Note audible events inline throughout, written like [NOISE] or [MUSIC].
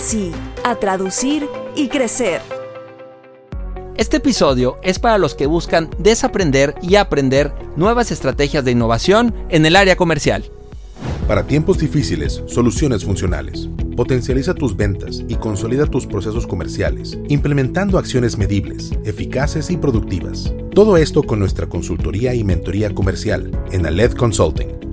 sí, a traducir y crecer. Este episodio es para los que buscan desaprender y aprender nuevas estrategias de innovación en el área comercial. Para tiempos difíciles, soluciones funcionales. Potencializa tus ventas y consolida tus procesos comerciales, implementando acciones medibles, eficaces y productivas. Todo esto con nuestra consultoría y mentoría comercial en Aled Consulting.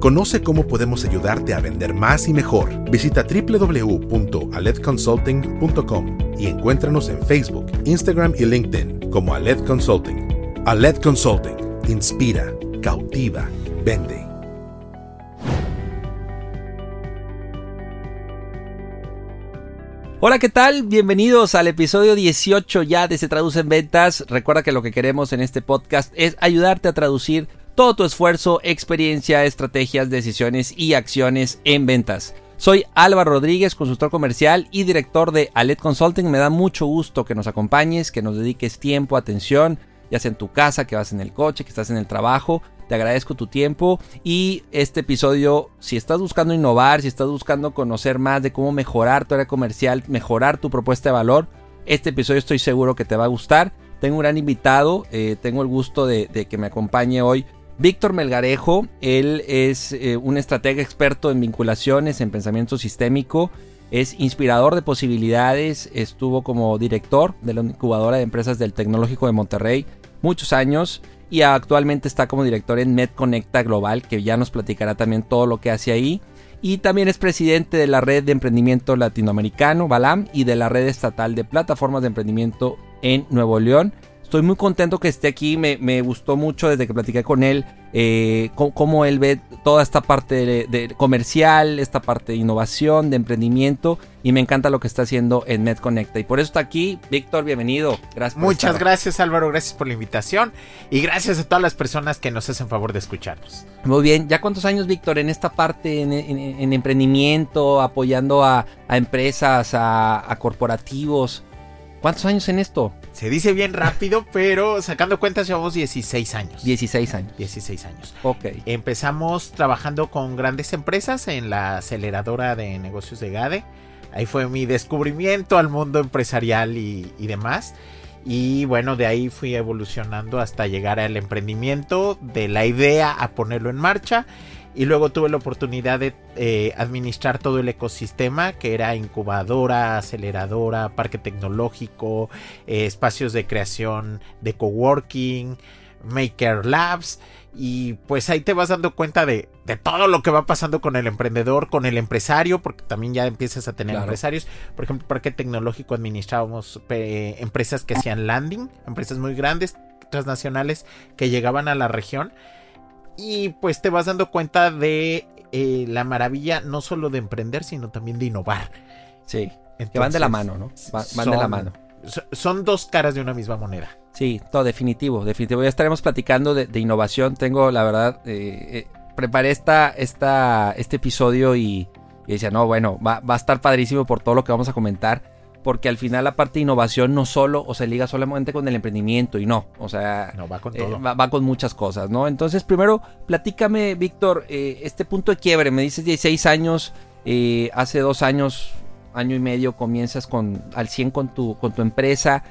Conoce cómo podemos ayudarte a vender más y mejor. Visita www.aledconsulting.com y encuéntranos en Facebook, Instagram y LinkedIn como Aled Consulting. Aled Consulting. Inspira, cautiva, vende. Hola, ¿qué tal? Bienvenidos al episodio 18 ya de Se Traduce en Ventas. Recuerda que lo que queremos en este podcast es ayudarte a traducir todo tu esfuerzo, experiencia, estrategias, decisiones y acciones en ventas. Soy Álvaro Rodríguez, consultor comercial y director de Alet Consulting. Me da mucho gusto que nos acompañes, que nos dediques tiempo, atención, ya sea en tu casa, que vas en el coche, que estás en el trabajo. Te agradezco tu tiempo y este episodio, si estás buscando innovar, si estás buscando conocer más de cómo mejorar tu área comercial, mejorar tu propuesta de valor, este episodio estoy seguro que te va a gustar. Tengo un gran invitado, eh, tengo el gusto de, de que me acompañe hoy Víctor Melgarejo, él es eh, un estratega experto en vinculaciones, en pensamiento sistémico, es inspirador de posibilidades, estuvo como director de la incubadora de empresas del Tecnológico de Monterrey muchos años y actualmente está como director en MedConnecta Global, que ya nos platicará también todo lo que hace ahí. Y también es presidente de la Red de Emprendimiento Latinoamericano, BALAM, y de la Red Estatal de Plataformas de Emprendimiento en Nuevo León. Estoy muy contento que esté aquí, me, gustó mucho desde que platiqué con él, eh, cómo, él ve toda esta parte de, comercial, esta parte de innovación, de emprendimiento, y me encanta lo que está haciendo en MedConnecta. Y por eso está aquí, Víctor, bienvenido. Gracias. Muchas gracias Álvaro, gracias por la invitación y gracias a todas las personas que nos hacen favor de escucharnos. Muy bien, ¿ya cuántos años, Víctor, en esta parte, en, emprendimiento, apoyando a, empresas, a corporativos? ¿Cuántos años en esto? Se dice bien rápido, [LAUGHS] pero sacando cuentas llevamos 16 años. 16 años. 16 años. Ok. Empezamos trabajando con grandes empresas en la aceleradora de negocios de GADE. Ahí fue mi descubrimiento al mundo empresarial y, y demás. Y bueno, de ahí fui evolucionando hasta llegar al emprendimiento, de la idea a ponerlo en marcha y luego tuve la oportunidad de eh, administrar todo el ecosistema, que era incubadora, aceleradora, parque tecnológico, eh, espacios de creación de coworking, maker labs. Y pues ahí te vas dando cuenta de, todo lo que va pasando con el emprendedor, con el empresario, porque también ya empiezas a tener empresarios. Por ejemplo, Parque Tecnológico administrábamos eh, empresas que hacían landing, empresas muy grandes, transnacionales, que llegaban a la región y pues te vas dando cuenta de eh, la maravilla no solo de emprender, sino también de innovar. Sí, que van de la mano, ¿no? van de la mano. Son dos caras de una misma moneda. Sí, todo definitivo, definitivo. Ya estaremos platicando de, innovación. Tengo, la verdad, eh, eh, preparé esta, esta, este episodio y, y decía, no, bueno, va, va a estar padrísimo por todo lo que vamos a comentar porque al final la parte de innovación no solo o se liga solamente con el emprendimiento y no, o sea, no, va, con todo. Eh, va, con muchas cosas, ¿no? Entonces, primero, platícame, Víctor, eh, este punto de quiebre, me dices 16 años, eh, hace dos años, año y medio, comienzas con al 100 con tu, con tu empresa.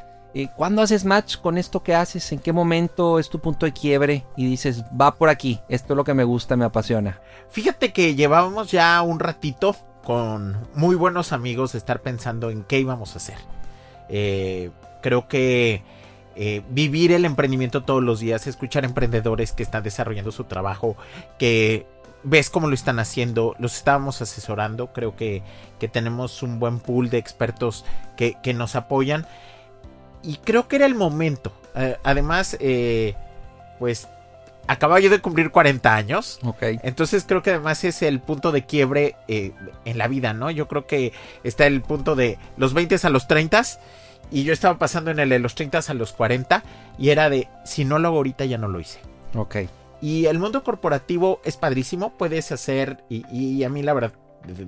¿Cuándo haces match con esto que haces? ¿En qué momento es tu punto de quiebre? Y dices, va por aquí, esto es lo que me gusta, me apasiona. Fíjate que llevábamos ya un ratito con muy buenos amigos estar pensando en qué íbamos a hacer. Eh, creo que eh, vivir el emprendimiento todos los días, escuchar emprendedores que están desarrollando su trabajo, que ves cómo lo están haciendo, los estábamos asesorando, creo que, que tenemos un buen pool de expertos que, que, nos apoyan y creo que era el momento. Eh, además, pues acababa yo de cumplir 40 años. Ok. Entonces creo que además es el punto de quiebre eh, en la vida, ¿no? Yo creo que está el punto de los 20 a los 30 y yo estaba pasando en el de los 30 a los 40 y era de si no lo hago ahorita ya no lo hice. Ok. Y el mundo corporativo es padrísimo, puedes hacer, y, y a mí la verdad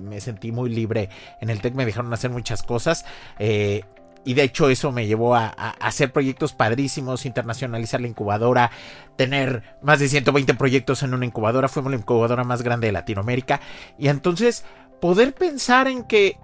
me sentí muy libre en el TEC, me dejaron hacer muchas cosas. Eh, y de hecho eso me llevó a, a, hacer proyectos padrísimos, internacionalizar la incubadora, tener más de 120 proyectos en una incubadora, fuimos la incubadora más grande de Latinoamérica. Y entonces poder pensar en que,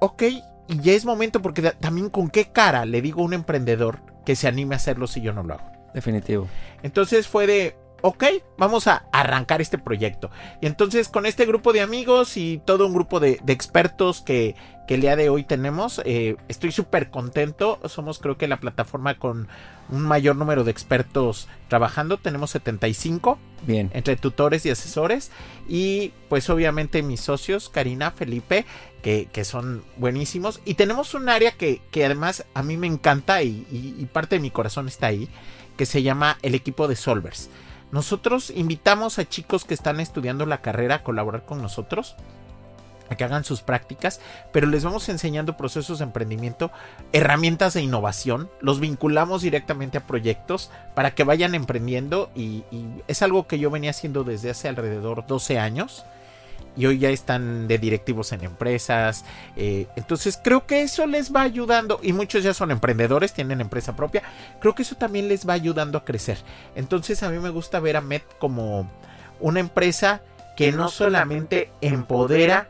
ok, y ya es momento, porque también con qué cara le digo a un emprendedor que se anime a hacerlo si yo no lo hago. Definitivo. Entonces fue de, ok, vamos a arrancar este proyecto. Y entonces con este grupo de amigos y todo un grupo de, de expertos que, que, el día de hoy tenemos, eh, estoy súper contento. Somos creo que la plataforma con un mayor número de expertos trabajando. Tenemos 75. Bien. Entre tutores y asesores. Y pues obviamente mis socios, Karina, Felipe, que, que son buenísimos. Y tenemos un área que, que además a mí me encanta y, y, y parte de mi corazón está ahí, que se llama el equipo de Solvers. Nosotros invitamos a chicos que están estudiando la carrera a colaborar con nosotros, a que hagan sus prácticas, pero les vamos enseñando procesos de emprendimiento, herramientas de innovación, los vinculamos directamente a proyectos para que vayan emprendiendo y, y es algo que yo venía haciendo desde hace alrededor 12 años y hoy ya están de directivos en empresas. Eh, entonces creo que eso les va ayudando y muchos ya son emprendedores, tienen empresa propia. Creo que eso también les va ayudando a crecer. Entonces a mí me gusta ver a Met como una empresa que no solamente empodera,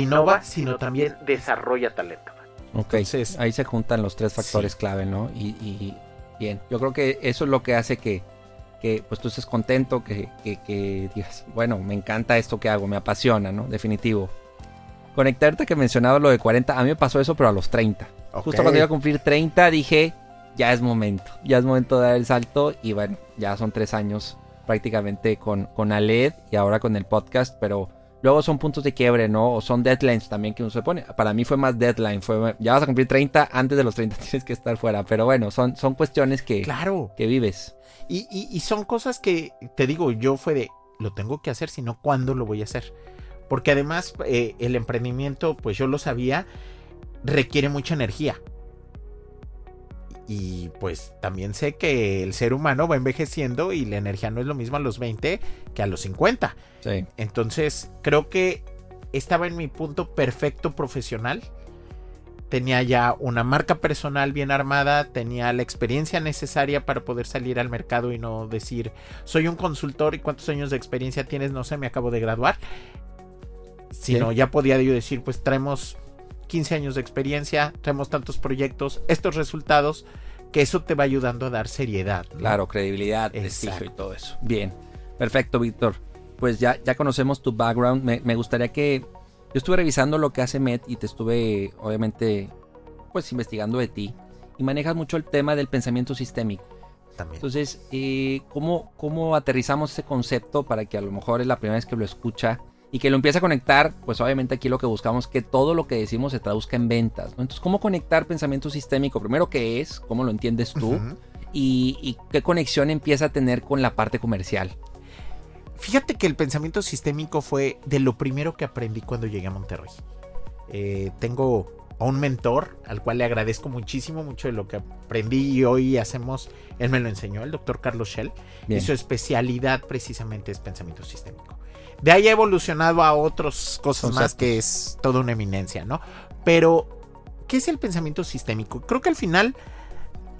innova, sino también desarrolla talento. Ok, Entonces, ahí se juntan los tres factores sí. clave, ¿no? Y, y bien, yo creo que eso es lo que hace que que pues tú estés contento, que, que, que, digas, bueno, me encanta esto que hago, me apasiona, ¿no? Definitivo. Conectarte que mencionaba lo de 40, a mí me pasó eso, pero a los 30. Okay. Justo cuando iba a cumplir 30 dije, ya es momento, ya es momento de dar el salto y bueno, ya son tres años prácticamente con, con Aled y ahora con el podcast, pero luego son puntos de quiebre, ¿no? O son deadlines también que uno se pone. Para mí fue más deadline, fue ya vas a cumplir 30, antes de los 30 [LAUGHS] tienes que estar fuera, pero bueno, son, son cuestiones que, claro. que vives. Y, y, y, son cosas que, te digo, yo fue de, lo tengo que hacer, sino cuándo lo voy a hacer. Porque además eh, el emprendimiento, pues yo lo sabía, requiere mucha energía. Y pues también sé que el ser humano va envejeciendo y la energía no es lo mismo a los 20 que a los 50. Sí. Entonces creo que estaba en mi punto perfecto profesional tenía ya una marca personal bien armada, tenía la experiencia necesaria para poder salir al mercado y no decir, soy un consultor y cuántos años de experiencia tienes, no sé, me acabo de graduar. Sino ¿Sí? ya podía yo decir, pues traemos 15 años de experiencia, traemos tantos proyectos, estos resultados, que eso te va ayudando a dar seriedad. ¿no? Claro, credibilidad, prestigio y todo eso. Bien, perfecto, Víctor. Pues ya, ya conocemos tu background. Me, me gustaría que yo estuve revisando lo que hace Met y te estuve, obviamente, pues investigando de ti. Y manejas mucho el tema del pensamiento sistémico. También. Entonces, eh, ¿cómo, ¿cómo aterrizamos ese concepto para que a lo mejor es la primera vez que lo escucha y que lo empiece a conectar? Pues obviamente aquí lo que buscamos es que todo lo que decimos se traduzca en ventas. ¿no? Entonces, ¿cómo conectar pensamiento sistémico? Primero, ¿qué es? ¿Cómo lo entiendes tú? Uh -huh. y, y qué conexión empieza a tener con la parte comercial. Fíjate que el pensamiento sistémico fue de lo primero que aprendí cuando llegué a Monterrey. Eh, tengo a un mentor al cual le agradezco muchísimo, mucho de lo que aprendí y hoy hacemos, él me lo enseñó, el doctor Carlos Shell, Bien. y su especialidad precisamente es pensamiento sistémico. De ahí ha evolucionado a otras cosas más que es toda una eminencia, ¿no? Pero, ¿qué es el pensamiento sistémico? Creo que al final,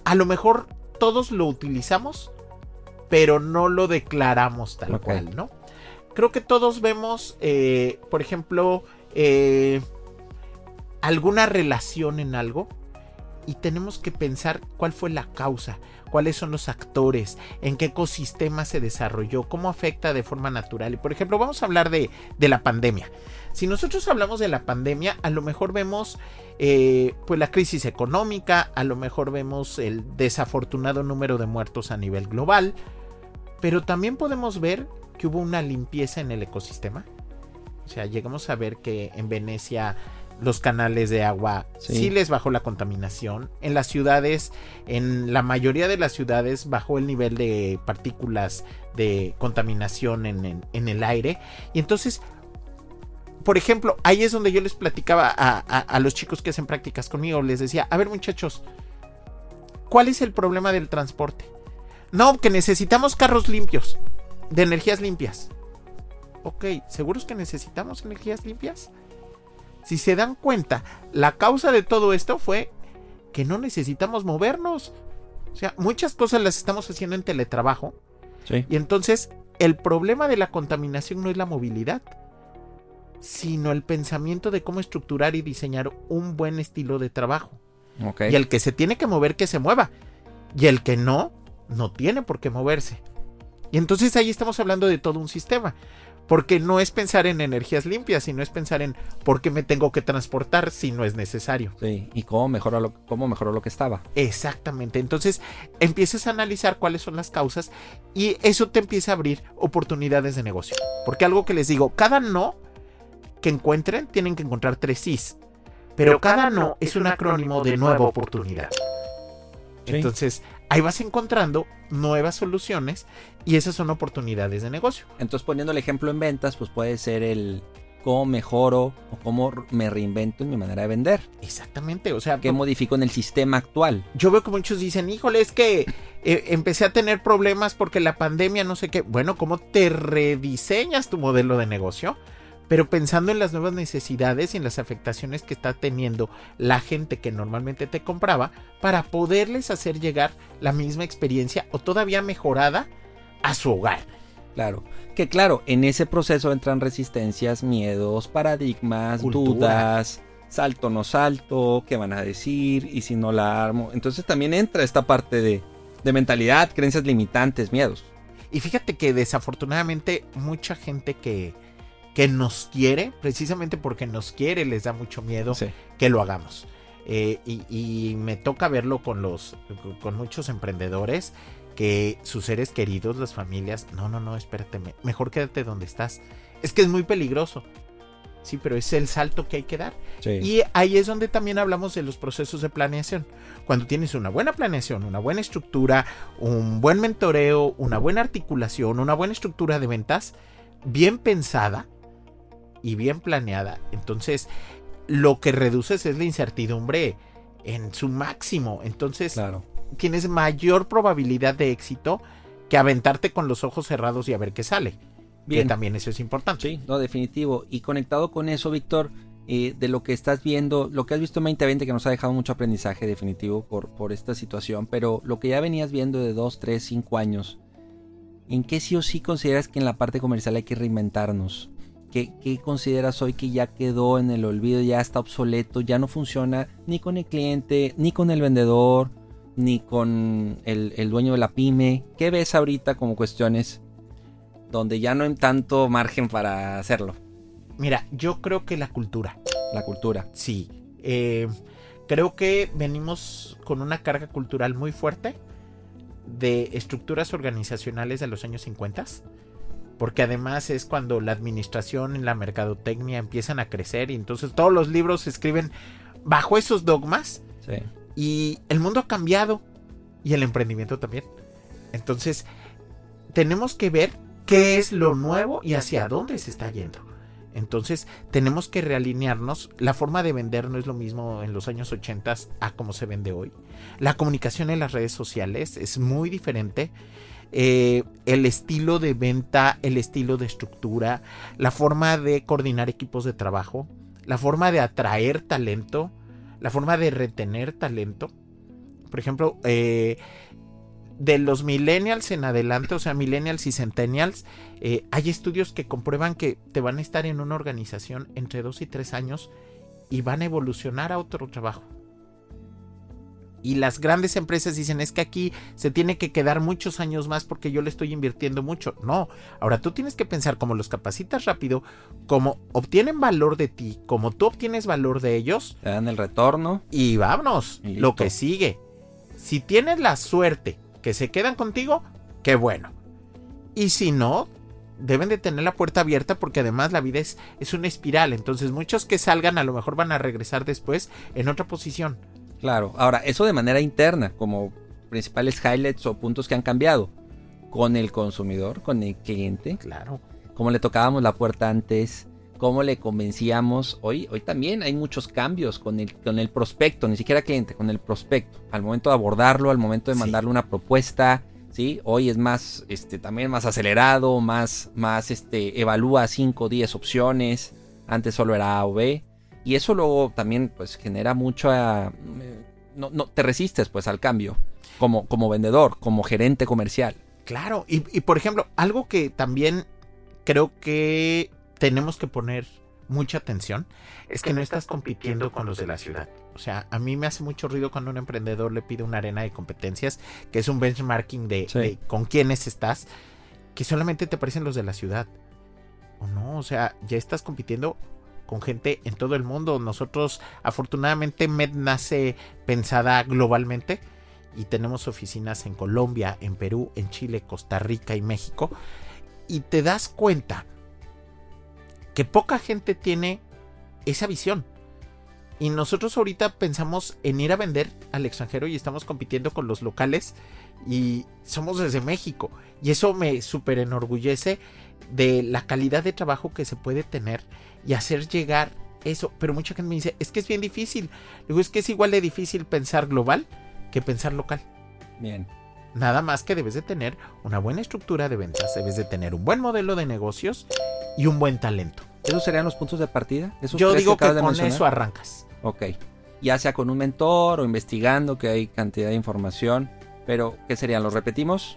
a lo mejor todos lo utilizamos, pero no lo declaramos tal okay. cual, ¿no? Creo que todos vemos, eh, por ejemplo, eh, alguna relación en algo y tenemos que pensar cuál fue la causa, cuáles son los actores, en qué ecosistema se desarrolló, cómo afecta de forma natural. Y por ejemplo, vamos a hablar de, de la pandemia. Si nosotros hablamos de la pandemia, a lo mejor vemos eh, pues la crisis económica, a lo mejor vemos el desafortunado número de muertos a nivel global, pero también podemos ver que hubo una limpieza en el ecosistema. O sea, llegamos a ver que en Venecia los canales de agua sí. les bajó la contaminación. En las ciudades, en la mayoría de las ciudades, bajó el nivel de partículas de contaminación en, en, el aire. Y entonces, por ejemplo, ahí es donde yo les platicaba a, a, a los chicos que hacen prácticas conmigo. Les decía, a ver muchachos, ¿cuál es el problema del transporte? No, que necesitamos carros limpios, de energías limpias. Ok, ¿seguros que necesitamos energías limpias? Si se dan cuenta, la causa de todo esto fue que no necesitamos movernos. O sea, muchas cosas las estamos haciendo en teletrabajo. Sí. Y entonces el problema de la contaminación no es la movilidad, sino el pensamiento de cómo estructurar y diseñar un buen estilo de trabajo. Okay. Y el que se tiene que mover, que se mueva. Y el que no, no tiene por qué moverse. Y entonces ahí estamos hablando de todo un sistema. Porque no es pensar en energías limpias, sino es pensar en por qué me tengo que transportar si no es necesario. Sí, y cómo mejoró lo, cómo mejoró lo que estaba. Exactamente. Entonces empiezas a analizar cuáles son las causas y eso te empieza a abrir oportunidades de negocio. Porque algo que les digo, cada no que encuentren, tienen que encontrar tres sís. Pero, Pero cada no es un acrónimo de nueva oportunidad. Sí. Entonces, ahí vas encontrando nuevas soluciones y esas son oportunidades de negocio. Entonces, poniendo el ejemplo en ventas, pues puede ser el cómo mejoro o cómo me reinvento en mi manera de vender. Exactamente, o sea, ¿qué modifico en el sistema actual? Yo veo que muchos dicen, híjole, es que eh, empecé a tener problemas porque la pandemia, no sé qué. Bueno, ¿cómo te rediseñas tu modelo de negocio? Pero pensando en las nuevas necesidades y en las afectaciones que está teniendo la gente que normalmente te compraba para poderles hacer llegar la misma experiencia o todavía mejorada a su hogar. Claro, que claro, en ese proceso entran resistencias, miedos, paradigmas, Cultura. dudas, salto no salto, qué van a decir y si no la armo. Entonces también entra esta parte de, de mentalidad, creencias limitantes, miedos. Y fíjate que desafortunadamente mucha gente que, que nos quiere, precisamente porque nos quiere, les da mucho miedo sí. que lo hagamos. Eh, y, y, me toca verlo con los con muchos emprendedores que sus seres queridos, las familias, no, no, no, espérate, mejor quédate donde estás. Es que es muy peligroso. Sí, pero es el salto que hay que dar. Sí. Y ahí es donde también hablamos de los procesos de planeación. Cuando tienes una buena planeación, una buena estructura, un buen mentoreo, una buena articulación, una buena estructura de ventas, bien pensada, y bien planeada. Entonces, lo que reduces es la incertidumbre en su máximo. Entonces, claro. tienes mayor probabilidad de éxito que aventarte con los ojos cerrados y a ver qué sale. Bien. Que también eso es importante. Sí, no, definitivo. Y conectado con eso, Víctor, eh, de lo que estás viendo, lo que has visto en 2020, que nos ha dejado mucho aprendizaje definitivo por, por esta situación, pero lo que ya venías viendo de 2, 3, 5 años, ¿en qué sí o sí consideras que en la parte comercial hay que reinventarnos? ¿Qué, ¿Qué, consideras hoy que ya quedó en el olvido, ya está obsoleto, ya no funciona ni con el cliente, ni con el vendedor, ni con el, el dueño de la pyme? ¿Qué ves ahorita como cuestiones donde ya no hay tanto margen para hacerlo? Mira, yo creo que la cultura. La cultura. Sí. Eh, creo que venimos con una carga cultural muy fuerte de estructuras organizacionales de los años 50 porque además es cuando la administración y la mercadotecnia empiezan a crecer y entonces todos los libros se escriben bajo esos dogmas sí. y el mundo ha cambiado y el emprendimiento también. Entonces tenemos que ver qué es lo nuevo y hacia dónde se está yendo. Entonces tenemos que realinearnos. La forma de vender no es lo mismo en los años 80 a como se vende hoy. La comunicación en las redes sociales es muy diferente eh, el estilo de venta, el estilo de estructura, la forma de coordinar equipos de trabajo, la forma de atraer talento, la forma de retener talento. Por ejemplo, eh, de los millennials en adelante, o sea, millennials y centennials, eh, hay estudios que comprueban que te van a estar en una organización entre dos y tres años y van a evolucionar a otro trabajo. Y las grandes empresas dicen, es que aquí se tiene que quedar muchos años más porque yo le estoy invirtiendo mucho. No, ahora tú tienes que pensar cómo los capacitas rápido, cómo obtienen valor de ti, cómo tú obtienes valor de ellos. Te dan el retorno. Y vámonos, Y lo que sigue. Si tienes la suerte que se quedan contigo, qué bueno. Y si no, deben de tener la puerta abierta porque además la vida es, es una espiral. Entonces muchos que salgan a lo mejor van a regresar después en otra posición. Claro. Ahora, eso de manera interna, como principales highlights o puntos que han cambiado. Con el consumidor, con el cliente. Claro. Cómo le tocábamos la puerta antes. Cómo le convencíamos. Hoy, hoy también hay muchos cambios con el, con el prospecto, ni siquiera cliente, con el prospecto. Al momento de abordarlo, al momento de Sí. mandarle una propuesta. ¿sí? Hoy es más, este, también más acelerado, más, más, este, evalúa 5 o 10 opciones. Antes solo era A o B. Y eso luego también, pues, genera mucho... ah, eh, no, no, te resistes, pues, al cambio. Como, como vendedor, como gerente comercial. Claro. Y, y, por ejemplo, algo que también creo que tenemos que poner mucha atención es que no estás compitiendo con los de la ciudad. O sea, a mí me hace mucho ruido cuando un emprendedor le pide una arena de competencias, que es un benchmarking de, Sí. de con quiénes estás, que solamente te parecen los de la ciudad. O no, o sea, ya estás compitiendo con gente en todo el mundo. Nosotros, afortunadamente, Med nace pensada globalmente y tenemos oficinas en Colombia, en Perú, en Chile, Costa Rica y México. Y te das cuenta que poca gente tiene esa visión. Y nosotros ahorita pensamos en ir a vender al extranjero y estamos compitiendo con los locales y somos desde México. Y eso me súper enorgullece de la calidad de trabajo que se puede tener y hacer llegar eso. Pero mucha gente me dice, es que es bien difícil. Digo, es que es igual de difícil pensar global que pensar local. Bien. Nada más que debes de tener una buena estructura de ventas, debes de tener un buen modelo de negocios y un buen talento. ¿Esos serían los puntos de partida? ¿Esos Yo digo que de con eso arrancas. Ok. Ya sea con un mentor o investigando que hay cantidad de información. Pero, ¿qué serían? ¿Los repetimos?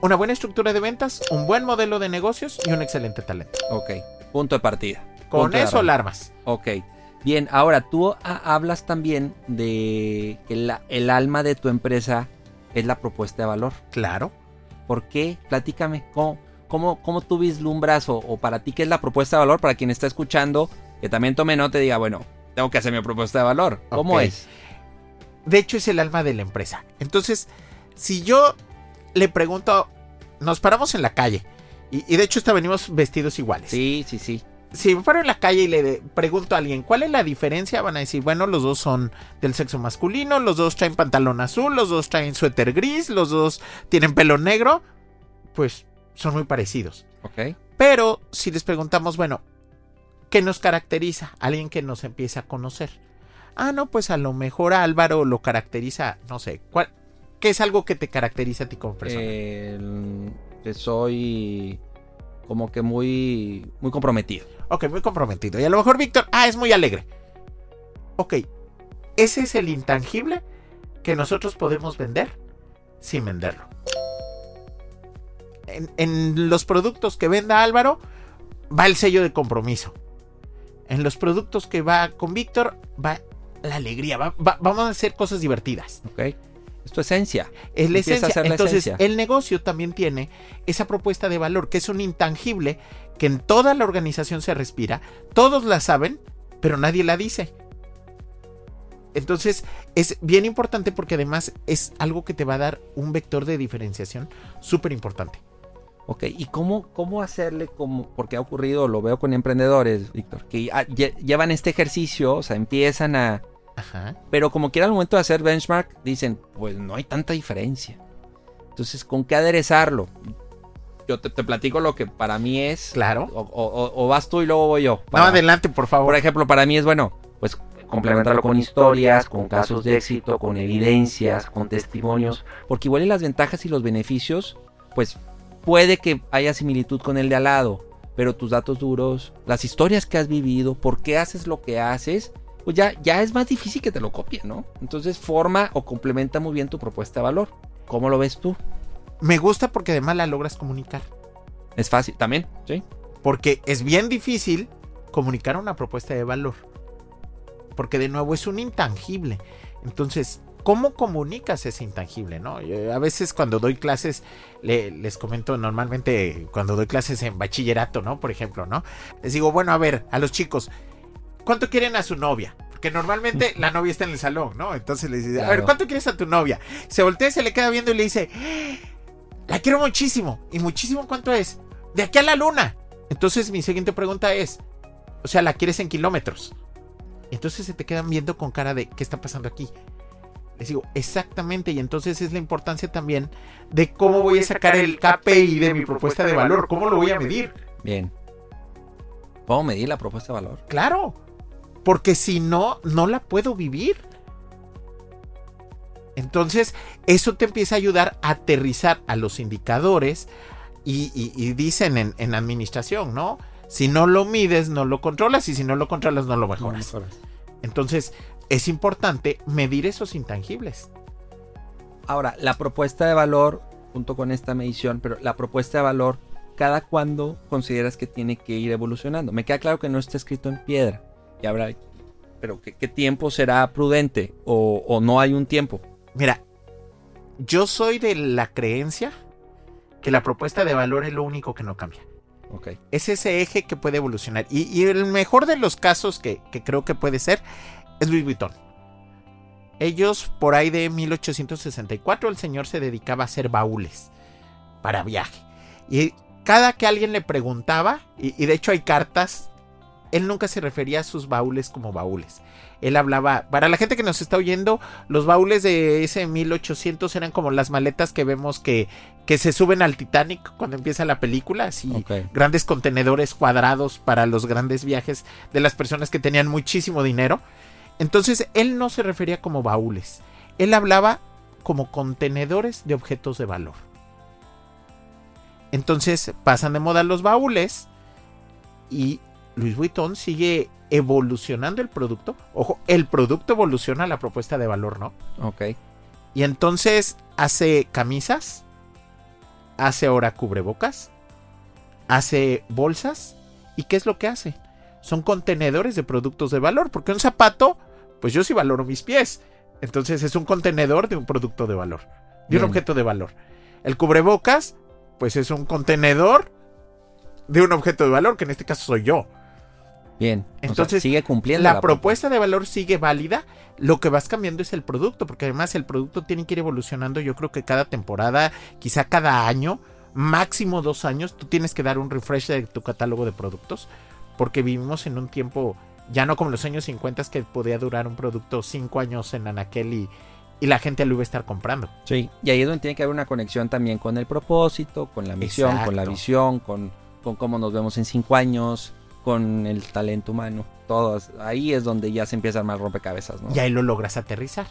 Una buena estructura de ventas, un buen modelo de negocios y un excelente talento. Ok. Punto de partida. Con de eso arranque. la armas. Ok. Bien, ahora tú ha- hablas también de que la- el alma de tu empresa es la propuesta de valor. Claro. ¿Por qué? Platícame. ¿Cómo, cómo, cómo tú vislumbras o, o para ti qué es la propuesta de valor? Para quien está escuchando, que también tome nota y diga, bueno, tengo que hacer mi propuesta de valor. ¿Cómo es? De hecho, es el alma de la empresa. Entonces, si yo le pregunto, nos paramos en la calle. Y, y de hecho, hasta venimos vestidos iguales. Sí, sí, sí. si me paro en la calle y le pregunto a alguien cuál es la diferencia, van a decir, bueno, los dos son del sexo masculino, los dos traen pantalón azul, los dos traen suéter gris, los dos tienen pelo negro, pues son muy parecidos. Ok. Pero si les preguntamos, bueno, ¿qué nos caracteriza? Alguien que nos empiece a conocer. Ah, no, pues a lo mejor a Álvaro lo caracteriza, no sé, ¿cuál, ¿qué es algo que te caracteriza a ti como persona? Que soy como que muy, muy comprometido. Ok, muy comprometido. Y a lo mejor Víctor, ah, es muy alegre. Ok, ese es el intangible que nosotros podemos vender sin venderlo. En, en los productos que venda Álvaro va el sello de compromiso. En los productos que va con Víctor va la alegría. va- va- vamos a hacer cosas divertidas. ¿Ok? Es tu esencia. Es la Empieza esencia. la Entonces, esencia. el negocio también tiene esa propuesta de valor, que es un intangible que en toda la organización se respira, todos la saben, pero nadie la dice. Entonces, es bien importante porque además es algo que te va a dar un vector de diferenciación súper importante. Ok, ¿y cómo, cómo hacerle como, porque ha ocurrido, lo veo con emprendedores, Víctor, que lle- llevan este ejercicio, o sea, empiezan a, Ajá. pero como quiera al momento de hacer benchmark, dicen, pues no hay tanta diferencia. Entonces, ¿con qué aderezarlo? Yo te, te platico lo que para mí es, Claro. o, o- o vas tú y luego voy yo. No, Para- adelante, por favor. Por ejemplo, para mí es bueno, pues complementarlo con historias, con casos de éxito, con evidencias, con testimonios, porque igual y las ventajas y los beneficios, pues puede que haya similitud con el de al lado, pero tus datos duros, las historias que has vivido, por qué haces lo que haces, pues ya, ya es más difícil que te lo copien, ¿no? Entonces forma o complementa muy bien tu propuesta de valor. ¿Cómo lo ves tú? Me gusta porque además la logras comunicar. Es fácil, también, ¿sí? Porque es bien difícil comunicar una propuesta de valor. Porque de nuevo es un intangible. Entonces, cómo comunicas ese intangible, ¿no? a veces cuando doy clases, les comento normalmente cuando doy clases en bachillerato, ¿no? Por ejemplo, ¿no? Les digo, bueno, a ver, a los chicos, ¿cuánto quieren a su novia? Porque normalmente la novia está en el salón, ¿no? Entonces le dice, a ver, ¿cuánto quieres a tu novia? Se voltea, se le queda viendo y le dice, la quiero muchísimo. ¿Y muchísimo cuánto es? De aquí a la luna. Entonces mi siguiente pregunta es, o sea, ¿la quieres en kilómetros? Entonces se te quedan viendo con cara de, ¿qué está pasando aquí? Les digo, exactamente, y entonces es la importancia también de cómo voy a sacar el KPI de mi propuesta de valor, cómo lo voy a medir. Bien. ¿Puedo medir la propuesta de valor? Claro, porque si no, no la puedo vivir. Entonces, eso te empieza a ayudar a aterrizar a los indicadores y, dicen en, en, administración, ¿no? Si no lo mides, no lo controlas y si no lo controlas, no lo mejoras. Entonces, es importante medir esos intangibles. Ahora, la propuesta de valor, junto con esta medición, pero la propuesta de valor, ¿cada cuándo consideras que tiene que ir evolucionando? Me queda claro que no está escrito en piedra. Y habrá, pero ¿qué, tiempo será prudente? O, ¿O no hay un tiempo? Mira, yo soy de la creencia que la propuesta de valor es lo único que no cambia. Okay. Es ese eje que puede evolucionar. Y, el mejor de los casos que, que, creo que puede ser es Louis Vuitton. Ellos, por ahí de 1864, el señor se dedicaba a hacer baúles para viaje. Y cada que alguien le preguntaba, y, de hecho hay cartas, él nunca se refería a sus baúles como baúles. Él hablaba, para la gente que nos está oyendo, los baúles de ese 1800 eran como las maletas que vemos que, que se suben al Titanic cuando empieza la película, así grandes contenedores cuadrados para los grandes viajes de las personas que tenían muchísimo dinero. Entonces él no se refería como baúles, él hablaba como contenedores de objetos de valor. Entonces pasan de moda los baúles y Luis Vuitton sigue evolucionando el producto. Ojo, el producto evoluciona la propuesta de valor, ¿no? Ok. Y entonces hace camisas, hace ahora cubrebocas, hace bolsas. ¿Y qué es lo que hace? son contenedores de productos de valor, porque un zapato, pues yo sí valoro mis pies. Entonces es un contenedor de un producto de valor, de un objeto de valor. El cubrebocas, pues es un contenedor de un objeto de valor, que en este caso soy yo. Bien. Entonces, sigue cumpliendo. La, propuesta de valor sigue válida. Lo que vas cambiando es el producto, porque además el producto tiene que ir evolucionando. Yo creo que cada temporada, quizá cada año, máximo dos años, tú tienes que dar un refresh de tu catálogo de productos porque vivimos en un tiempo ya no como los años 50 que podía durar un producto 5 años en Anaquel y, y, la gente lo iba a estar comprando. Sí, y ahí es donde tiene que haber una conexión también con el propósito, con la misión, con la visión, con, con cómo nos vemos en 5 años, con el talento humano. Todos, ahí es donde ya se empieza a armar rompecabezas, ¿no? Y ahí lo logras aterrizar.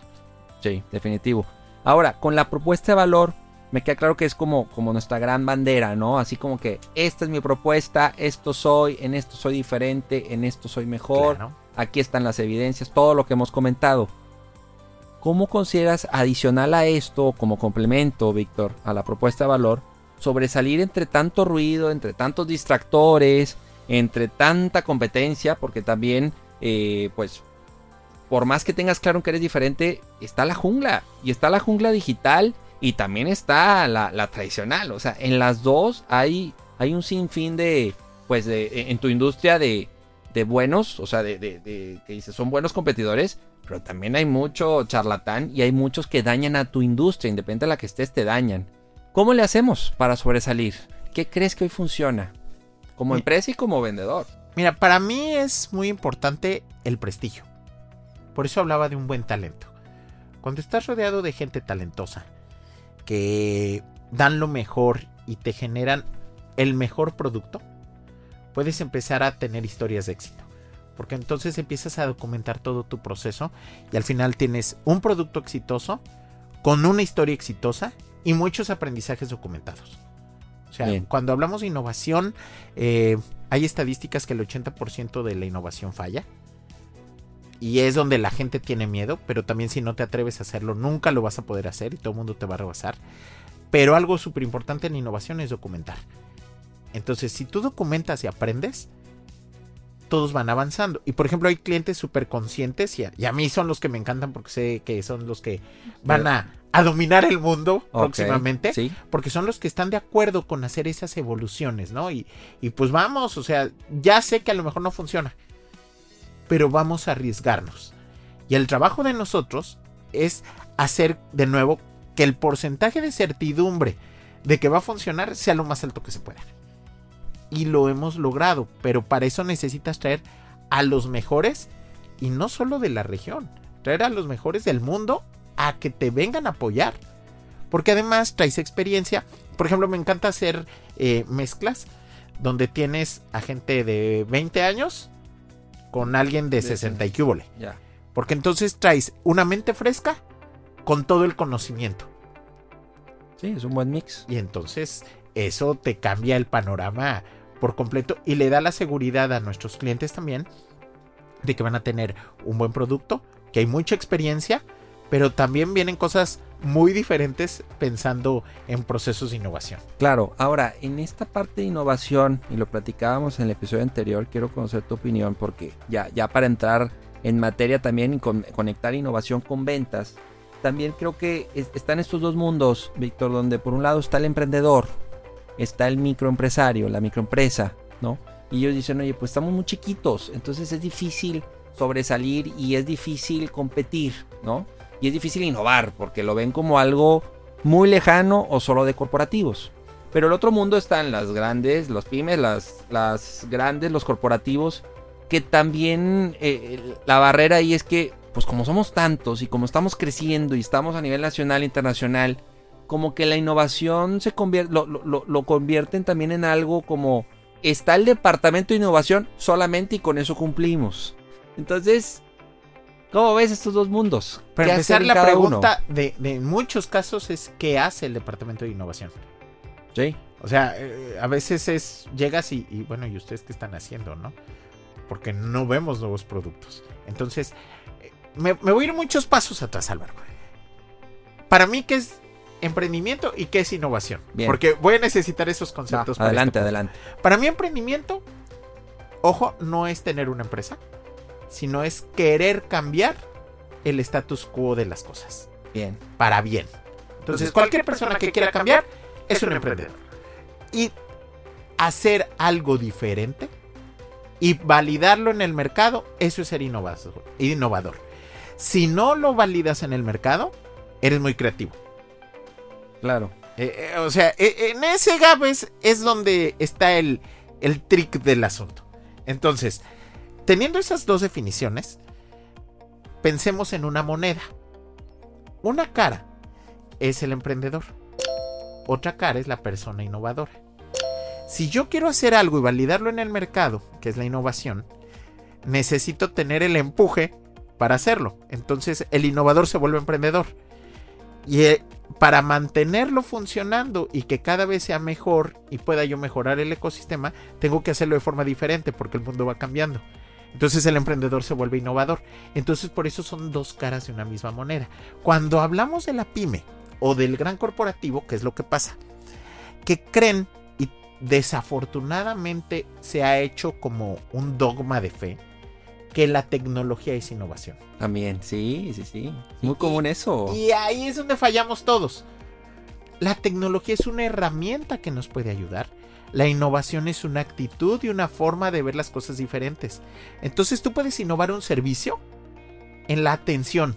Sí, definitivo. Ahora, con la propuesta de valor, me queda claro que es como, como nuestra gran bandera, ¿no? Así como que esta es mi propuesta, esto soy, en esto soy diferente, en esto soy mejor, aquí están las evidencias, todo lo que hemos comentado. ¿Cómo consideras adicional a esto, como complemento, Víctor, a la propuesta de valor, sobresalir entre tanto ruido, entre tantos distractores, entre tanta competencia, porque también, eh, pues, por más que tengas claro que eres diferente, está la jungla, y está la jungla digital, y también está la, tradicional. O sea, en las dos hay, hay un sinfín de, pues, de, en tu industria de, de buenos, o sea, de, que dices, son buenos competidores, pero también hay mucho charlatán y hay muchos que dañan a tu industria, independiente de la que estés, te dañan. ¿Cómo le hacemos para sobresalir? ¿Qué crees que hoy funciona? Como empresa y como vendedor. Mira, para mí es muy importante el prestigio. Por eso hablaba de un buen talento. Cuando estás rodeado de gente talentosa, que dan lo mejor y te generan el mejor producto, puedes empezar a tener historias de éxito. Porque entonces empiezas a documentar todo tu proceso y al final tienes un producto exitoso con una historia exitosa y muchos aprendizajes documentados. O sea, cuando hablamos de innovación, eh, hay estadísticas que el 80% de la innovación falla y es donde la gente tiene miedo, pero también si no te atreves a hacerlo, nunca lo vas a poder hacer y todo el mundo te va a rebasar. Pero algo súper importante en innovación es documentar. Entonces, si tú documentas y aprendes, todos van avanzando. Y por ejemplo, hay clientes súper conscientes y a, y a mí son los que me encantan porque sé que son los que van a, a dominar el mundo próximamente. Sí. Porque son los que están de acuerdo con hacer esas evoluciones, ¿no? Y, y pues vamos, o sea, ya sé que a lo mejor no funciona, pero vamos a arriesgarnos. Y el trabajo de nosotros es hacer de nuevo que el porcentaje de certidumbre de que va a funcionar sea lo más alto que se pueda. Y lo hemos logrado, pero para eso necesitas traer a los mejores y no solo de la región, traer a los mejores del mundo a que te vengan a apoyar. Porque además traes experiencia. Por ejemplo, me encanta hacer eh, mezclas donde tienes a gente de 20 años con alguien de De 60 y cúbole. Ya. Porque entonces traes una mente fresca con todo el conocimiento. Sí, es un buen mix. Y entonces eso te cambia el panorama por completo y le da la seguridad a nuestros clientes también de que van a tener un buen producto, que hay mucha experiencia, pero también vienen cosas muy diferentes pensando en procesos de innovación. Claro, ahora, en esta parte de innovación, y lo platicábamos en el episodio anterior, quiero conocer tu opinión porque ya, ya para entrar en materia también y con- conectar innovación con ventas, también creo que es- están estos dos mundos, Víctor, donde por un lado está el emprendedor, está el microempresario, la microempresa, ¿no? Y ellos dicen, oye, pues estamos muy chiquitos, entonces es difícil sobresalir y es difícil competir, ¿no? Y es difícil innovar porque lo ven como algo muy lejano o solo de corporativos. Pero el otro mundo están las grandes, los pymes, las, grandes, los corporativos, que también eh, la barrera ahí es que, pues como somos tantos y como estamos creciendo y estamos a nivel nacional e internacional, como que la innovación se convierte, lo, lo- lo- convierten también en algo como, está el departamento de innovación solamente y con eso cumplimos. Entonces, ¿cómo ves estos dos mundos? Para ¿Qué empezar, la pregunta de, de muchos casos es ¿qué hace el departamento de innovación? Sí. O sea, eh, a veces es, llegas y, y, bueno, ¿y ustedes qué están haciendo, no? Porque no vemos nuevos productos. Entonces, eh, me, me voy a ir muchos pasos atrás, Álvaro. Para mí, ¿qué es emprendimiento y qué es innovación? Bien. Porque voy a necesitar esos conceptos. para adelante, adelante. Para mí, emprendimiento, ojo, no es tener una empresa, sino es querer cambiar el status quo de las cosas Bien. para bien. Entonces, cualquier persona que quiera cambiar es un emprendedor. Y hacer algo diferente y validarlo en el mercado, eso es ser innovador. innovador. Si no lo validas en el mercado, eres muy creativo. Claro. Eh, eh, o sea, eh, en ese gap es, donde está el, el trick del asunto. Entonces, teniendo esas dos definiciones, pensemos en una moneda. Una cara es el emprendedor. Otra cara es la persona innovadora. Si yo quiero hacer algo y validarlo en el mercado, que es la innovación, necesito tener el empuje para hacerlo. Entonces el innovador se vuelve emprendedor. Y eh, para mantenerlo funcionando y que cada vez sea mejor y pueda yo mejorar el ecosistema, tengo que hacerlo de forma diferente porque el mundo va cambiando. Entonces el emprendedor se vuelve innovador. Entonces por eso son dos caras de una misma moneda. Cuando hablamos de la pyme o del gran corporativo, ¿qué es lo que pasa? Que creen y desafortunadamente se ha hecho como un dogma de fe que la tecnología es innovación. También, sí, sí, sí. Muy común eso. Y ahí es donde fallamos todos. La tecnología es una herramienta que nos puede ayudar. La innovación es una actitud y una forma de ver las cosas diferentes. Entonces tú puedes innovar un servicio en la atención.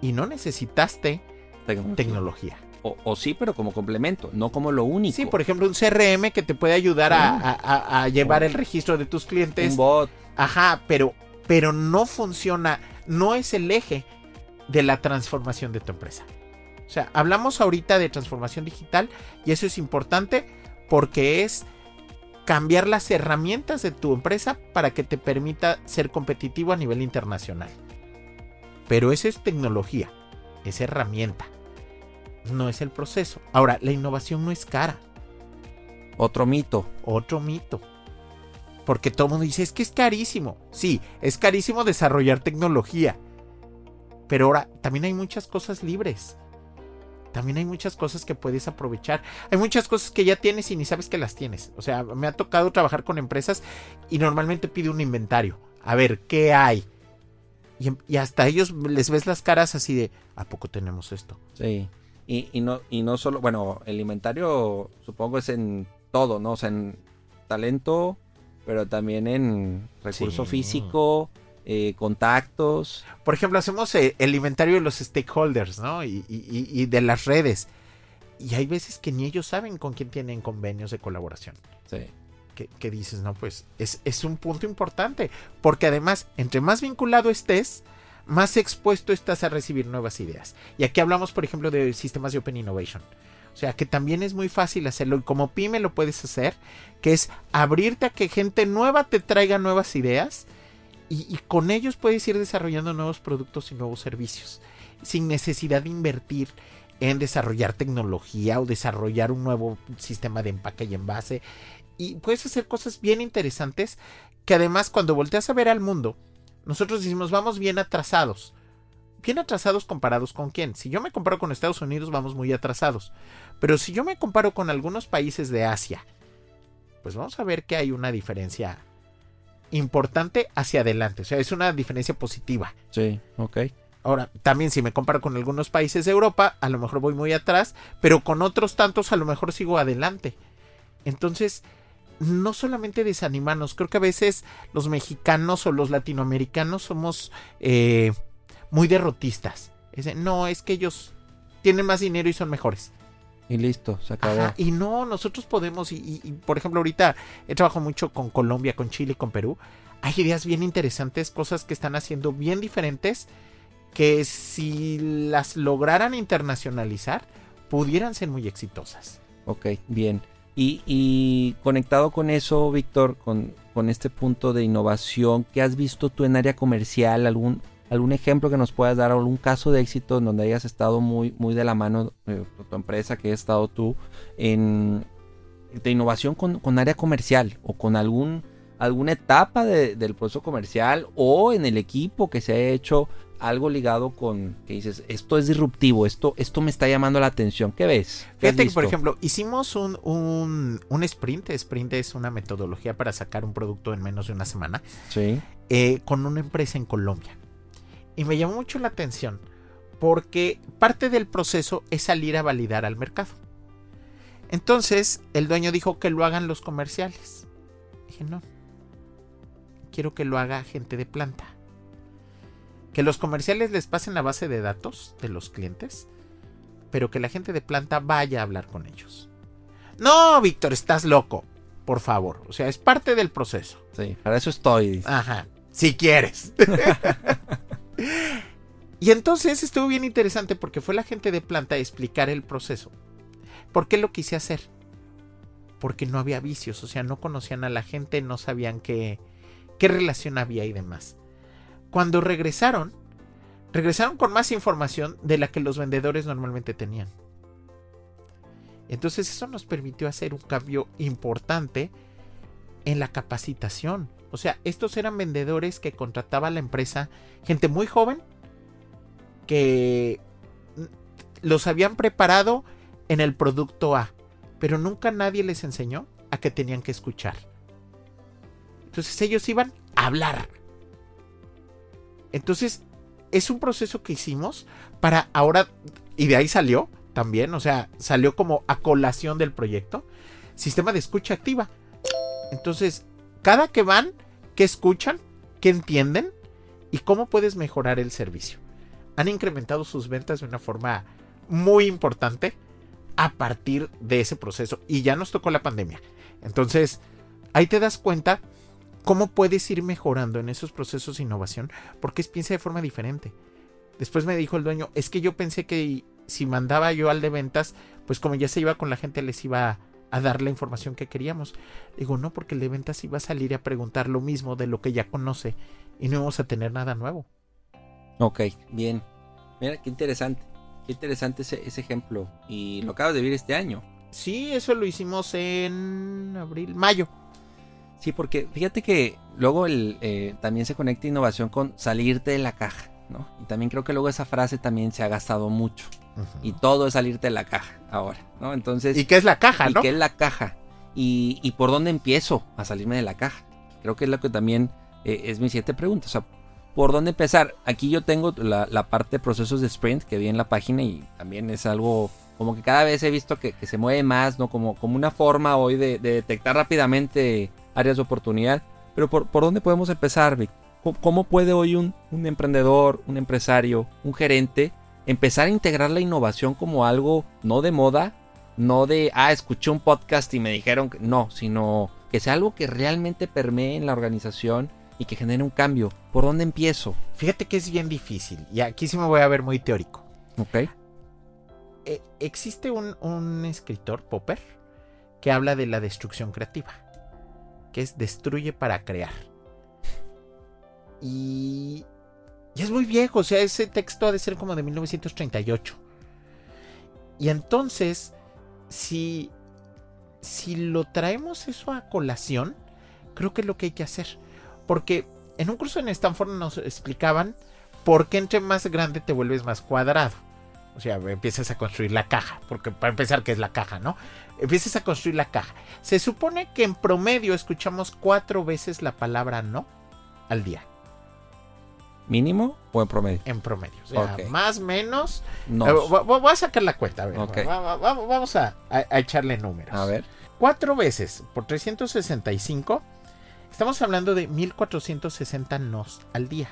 Y no necesitaste Tecnología. tecnología. O, o sí, pero como complemento, no como lo único. Sí, por ejemplo, un CRM que te puede ayudar a, a- a- a llevar el registro de tus clientes. un bot. Ajá, pero, pero no funciona, no es el eje de la transformación de tu empresa. O sea, hablamos ahorita de transformación digital y eso es importante porque es cambiar las herramientas de tu empresa para que te permita ser competitivo a nivel internacional. Pero eso es tecnología, es herramienta, no es el proceso. Ahora, la innovación no es cara. Otro mito. Otro mito. Porque todo el mundo dice, es que es carísimo. Sí, es carísimo desarrollar tecnología. Pero ahora también hay muchas cosas libres. también hay muchas cosas que puedes aprovechar. Hay muchas cosas que ya tienes y ni sabes que las tienes. O sea, me ha tocado trabajar con empresas y normalmente pide un inventario. A ver, ¿qué hay? Y, hasta ellos les ves las caras así de, ¿a poco tenemos esto? Sí. Y, no, y no solo, bueno, el inventario supongo es en todo, ¿no? O sea, en talento, pero también en recurso físico, eh, contactos. Por ejemplo, hacemos eh, el inventario de los stakeholders, ¿no? Y, de las redes. Y hay veces que ni ellos saben con quién tienen convenios de colaboración. Sí. Que, dices, no, pues es, es, un punto importante. Porque además, entre más vinculado estés, más expuesto estás a recibir nuevas ideas. Y aquí hablamos, por ejemplo, de sistemas de Open Innovation. Sea, que también es muy fácil hacerlo y como pyme lo puedes hacer, que es abrirte a que gente nueva te traiga nuevas ideas y, con ellos puedes ir desarrollando nuevos productos y nuevos servicios, sin necesidad de invertir en desarrollar tecnología o desarrollar un nuevo sistema de empaque y envase. Y puedes hacer cosas bien interesantes que además cuando volteas a ver al mundo, nosotros decimos vamos bien atrasados. Bien atrasados comparados con quién. Si yo me comparo con Estados Unidos vamos muy atrasados. Pero si yo me comparo con algunos países de Asia, pues vamos a ver que hay una diferencia importante hacia adelante. O sea, es una diferencia positiva. Sí, ok. Ahora, también si me comparo con algunos países de Europa, a lo mejor voy muy atrás, pero con otros tantos a lo mejor sigo adelante. Entonces, no solamente desanimarnos, creo que a veces los mexicanos o los latinoamericanos somos eh, muy derrotistas. no, es que ellos tienen más dinero y son mejores. Y listo, se acabó. y no, nosotros podemos, y, por ejemplo, ahorita he trabajado mucho con Colombia, con Chile, con Perú. Hay ideas bien interesantes, cosas que están haciendo bien diferentes, que si las lograran internacionalizar, pudieran ser muy exitosas. Ok, bien. Y, conectado con eso, Víctor, con, con este punto de innovación, ¿qué has visto tú en área comercial? ¿Algún, algún ejemplo que nos puedas dar, algún caso de éxito en donde hayas estado muy, muy de la mano de tu empresa, que has estado tú, en, de innovación con, área comercial o con algún, alguna etapa del proceso comercial o en el equipo que se ha hecho algo ligado con que dices, esto es disruptivo, esto, esto me está llamando la atención. ¿Qué ves? Fíjate que, por ejemplo, hicimos un, un, un, sprint. Sprint es una metodología para sacar un producto en menos de una semana. Sí. Eh, con una empresa en Colombia. Y me llamó mucho la atención porque parte del proceso es salir a validar al mercado. Entonces el dueño dijo que lo hagan los comerciales. Dije, no, quiero que lo haga gente de planta. Que los comerciales les pasen la base de datos de los clientes, pero que la gente de planta vaya a hablar con ellos. No, Víctor, estás loco. Por favor, o sea, es parte del proceso. Sí, para eso estoy. Ajá, si quieres. [LAUGHS] Y entonces estuvo bien interesante porque fue la gente de planta a explicar el proceso. ¿Por qué lo quise hacer? Porque no había vicios, o sea, no conocían a la gente, no sabían qué, qué relación había y demás. Cuando regresaron, regresaron con más información de la que los vendedores normalmente tenían. Entonces eso nos permitió hacer un cambio importante en la capacitación. O sea, estos eran vendedores que contrataba la empresa, gente muy joven, que los habían preparado en el producto A, pero nunca nadie les enseñó a que tenían que escuchar. Entonces ellos iban a hablar. Entonces, es un proceso que hicimos para ahora, y de ahí salió también, o sea, salió como a colación del proyecto, sistema de escucha activa. Entonces, cada que van, ¿qué escuchan? ¿Qué entienden? ¿Y cómo puedes mejorar el servicio? Han incrementado sus ventas de una forma muy importante a partir de ese proceso. Y ya nos tocó la pandemia. Entonces, ahí te das cuenta cómo puedes ir mejorando en esos procesos de innovación porque piensa de forma diferente. Después me dijo el dueño, es que yo pensé que si mandaba yo al de ventas, pues como ya se iba con la gente les iba a dar la información que queríamos. Digo, no, porque el de ventas iba a salir a preguntar lo mismo de lo que ya conoce y no íbamos a tener nada nuevo. Ok, bien. Mira, qué interesante. Qué interesante ese, ese ejemplo. Y lo acabas de vivir este año. Sí, eso lo hicimos en abril, mayo. Sí, porque fíjate que luego el, eh, también se conecta innovación con salirte de la caja. ¿No? Y también creo que luego esa frase también se ha gastado mucho. Y todo es salirte de la caja ahora, ¿no? Entonces, ¿Y qué es la caja, ¿y no? qué es la caja? Y, y por dónde empiezo a salirme de la caja? Creo que es lo que también eh, es mi siguiente pregunta. O sea, ¿por dónde empezar? Aquí yo tengo la, la parte de procesos de sprint que vi en la página y también es algo como que cada vez he visto que, que se mueve más, ¿no? Como, como una forma hoy de, de detectar rápidamente áreas de oportunidad. Pero ¿por, por dónde podemos empezar, Vic? ¿Cómo, puede hoy un, un emprendedor, un empresario, un gerente empezar a integrar la innovación como algo no de moda, no de, ah, escuché un podcast y me dijeron que no, sino que sea algo que realmente permee en la organización y que genere un cambio. ¿Por dónde empiezo? Fíjate que es bien difícil. Y aquí sí me voy a ver muy teórico. ¿Ok? Eh, existe un, un escritor, Popper, que habla de la destrucción creativa. Que es destruye para crear. Y, y es muy viejo. O sea, ese texto ha de ser como de 1938. Y entonces, si, si lo traemos eso a colación, creo que es lo que hay que hacer. Porque en un curso en Stanford nos explicaban por qué entre más grande te vuelves más cuadrado. O sea, empiezas a construir la caja, porque para empezar, ¿qué es la caja, no? Empiezas a construir la caja. Se supone que en promedio escuchamos cuatro veces la palabra no al día, ¿Mínimo o en promedio? en promedio. O sea, Ok. más o menos. No. Eh, vo- vo- voy a sacar la cuenta, a ver. Ok. va- va- va- vamos a, a- a echarle números. A ver. Cuatro veces por 365, estamos hablando de 1460 nos al día,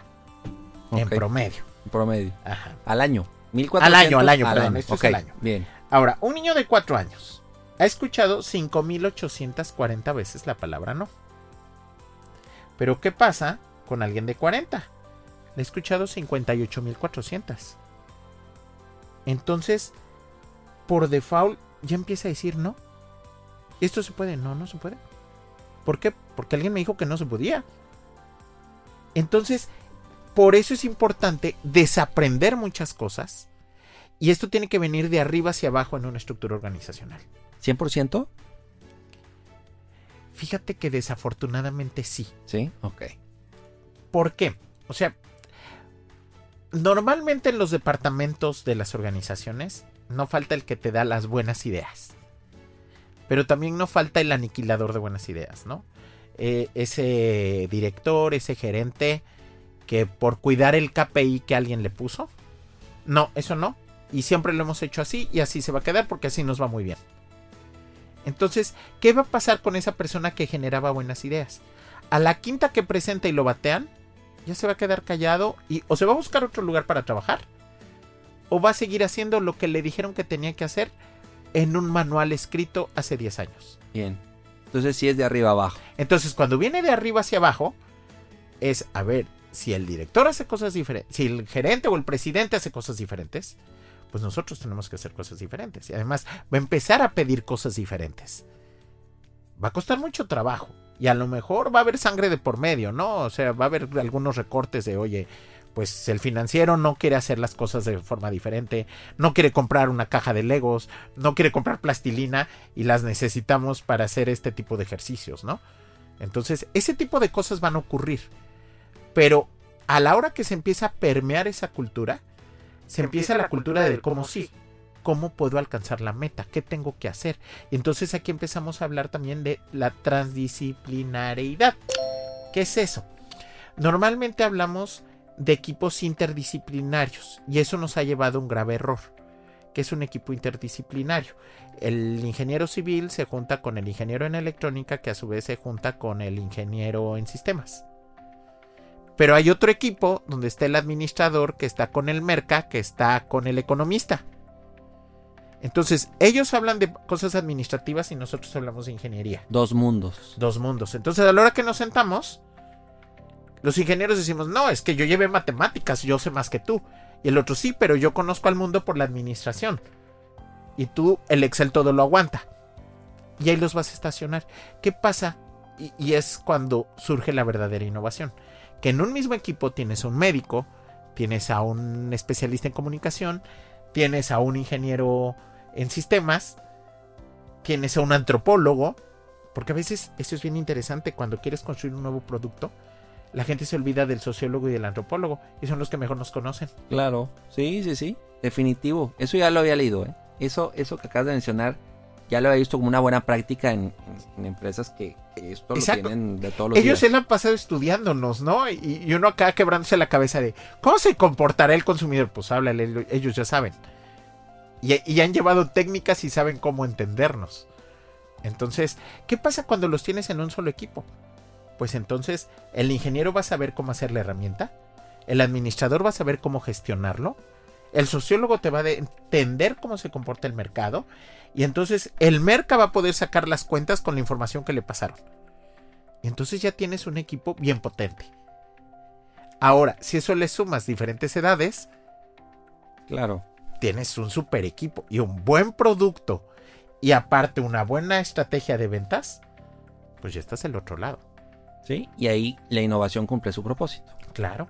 en promedio. en promedio. Ajá. Al año. 1400 Al año, al año, perdón, esto es al año. Bien. Ahora, un niño de 4 años ha escuchado 5840 veces la palabra no. Pero ¿qué pasa con alguien de 40? Ha escuchado 58400. Entonces, por default ya empieza a decir no. ¿Esto se puede? No, no se puede. ¿Por qué? Porque alguien me dijo que no se podía. Entonces, por eso es importante desaprender muchas cosas. Y esto tiene que venir de arriba hacia abajo en una estructura organizacional. ¿100%? Fíjate que desafortunadamente sí. Sí. Ok. ¿Por qué? O sea, normalmente en los departamentos de las organizaciones no falta el que te da las buenas ideas. Pero también no falta el aniquilador de buenas ideas, ¿no? Eh, ese director, ese gerente que por cuidar el KPI que alguien le puso. No, eso no. Y siempre lo hemos hecho así y así se va a quedar porque así nos va muy bien. Entonces, ¿qué va a pasar con esa persona que generaba buenas ideas? A la quinta que presenta y lo batean, ya se va a quedar callado y o se va a buscar otro lugar para trabajar o va a seguir haciendo lo que le dijeron que tenía que hacer en un manual escrito hace 10 años. Bien. Entonces sí es de arriba abajo. Entonces, cuando viene de arriba hacia abajo, es a ver si el director hace cosas diferentes, si el gerente o el presidente hace cosas diferentes, pues nosotros tenemos que hacer cosas diferentes. Y además va a empezar a pedir cosas diferentes. Va a costar mucho trabajo. Y a lo mejor va a haber sangre de por medio, ¿no? O sea, va a haber algunos recortes de, oye, pues el financiero no quiere hacer las cosas de forma diferente, no quiere comprar una caja de Legos, no quiere comprar plastilina y las necesitamos para hacer este tipo de ejercicios, ¿no? Entonces, ese tipo de cosas van a ocurrir. Pero a la hora que se empieza a permear esa cultura, se empieza la cultura del cómo sí, cómo puedo alcanzar la meta, qué tengo que hacer. Entonces aquí empezamos a hablar también de la transdisciplinariedad. ¿Qué es eso? Normalmente hablamos de equipos interdisciplinarios y eso nos ha llevado a un grave error, que es un equipo interdisciplinario. El ingeniero civil se junta con el ingeniero en electrónica que a su vez se junta con el ingeniero en sistemas. Pero hay otro equipo donde está el administrador que está con el merca, que está con el economista. Entonces, ellos hablan de cosas administrativas y nosotros hablamos de ingeniería. Dos mundos. Dos mundos. Entonces, a la hora que nos sentamos, los ingenieros decimos, no, es que yo llevé matemáticas, yo sé más que tú. Y el otro sí, pero yo conozco al mundo por la administración. Y tú, el Excel todo lo aguanta. Y ahí los vas a estacionar. ¿Qué pasa? Y, y es cuando surge la verdadera innovación. Que en un mismo equipo tienes a un médico, tienes a un especialista en comunicación, tienes a un ingeniero en sistemas, tienes a un antropólogo, porque a veces eso es bien interesante cuando quieres construir un nuevo producto. la gente se olvida del sociólogo y del antropólogo, y son los que mejor nos conocen. Claro, sí, sí, sí, definitivo. Eso ya lo había leído, ¿eh? Eso, eso que acabas de mencionar, ya lo había visto como una buena práctica en, en- en empresas que, que esto Exacto. lo tienen de todos los Ellos días. se la han pasado estudiándonos, ¿no? Y, y uno acá quebrándose la cabeza de, ¿cómo se comportará el consumidor? Pues háblale, ellos ya saben. Y, han llevado técnicas y saben cómo entendernos. Entonces, ¿qué pasa cuando los tienes en un solo equipo? Pues entonces, el ingeniero va a saber cómo hacer la herramienta, el administrador va a saber cómo gestionarlo, el sociólogo te va a entender cómo se comporta el mercado, y entonces el merca va a poder sacar las cuentas con la información que le pasaron. Entonces ya tienes un equipo bien potente. Ahora, si eso le sumas diferentes edades, Claro. Tienes un super equipo y un buen producto y aparte una buena estrategia de ventas, pues ya estás del otro lado. Sí, y ahí la innovación cumple su propósito. Claro.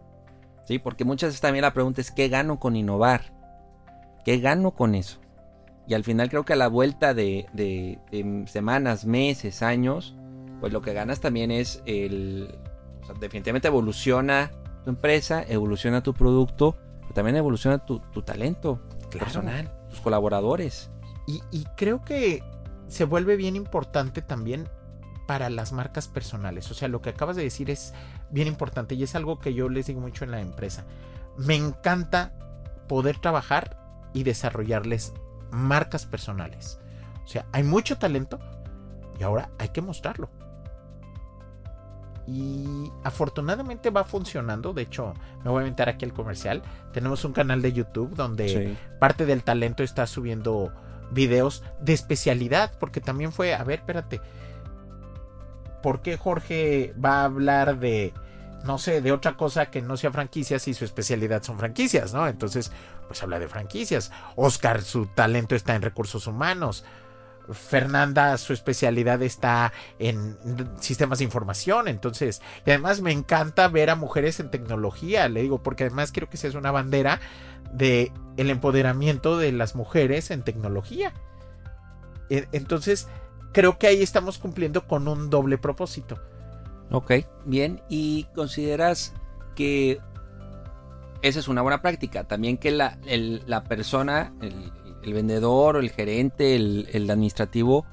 Sí, porque muchas veces también la pregunta es ¿qué gano con innovar? ¿Qué gano con eso? Y al final creo que a la vuelta de, de- de semanas, meses, años, pues lo que ganas también es el... o sea, definitivamente evoluciona tu empresa, evoluciona tu producto, pero también evoluciona tu, tu talento Claro. personal, tus colaboradores. Y, y creo que se vuelve bien importante también para las marcas personales. O sea, lo que acabas de decir es bien importante y es algo que yo les digo mucho en la empresa. Me encanta poder trabajar y desarrollarles marcas personales. O sea, hay mucho talento y ahora hay que mostrarlo. Y afortunadamente va funcionando. De hecho, me voy a inventar aquí el comercial. Tenemos un canal de YouTube donde parte del talento está subiendo videos de especialidad, porque también fue, a ver, espérate, ¿por qué Jorge va a hablar de, no sé, de otra cosa que no sea franquicias y su especialidad son franquicias, ¿no? Entonces, pues habla de franquicias. Oscar, su talento está en recursos humanos. Fernanda, su especialidad está en sistemas de información, entonces, y además me encanta ver a mujeres en tecnología, le digo, porque además quiero que sea una bandera de el empoderamiento de las mujeres en tecnología. E- Entonces, creo que ahí estamos cumpliendo con un doble propósito. Ok, bien. ¿Y consideras que esa es una buena práctica? También que la, la persona, el, el vendedor el gerente, el, administrativo,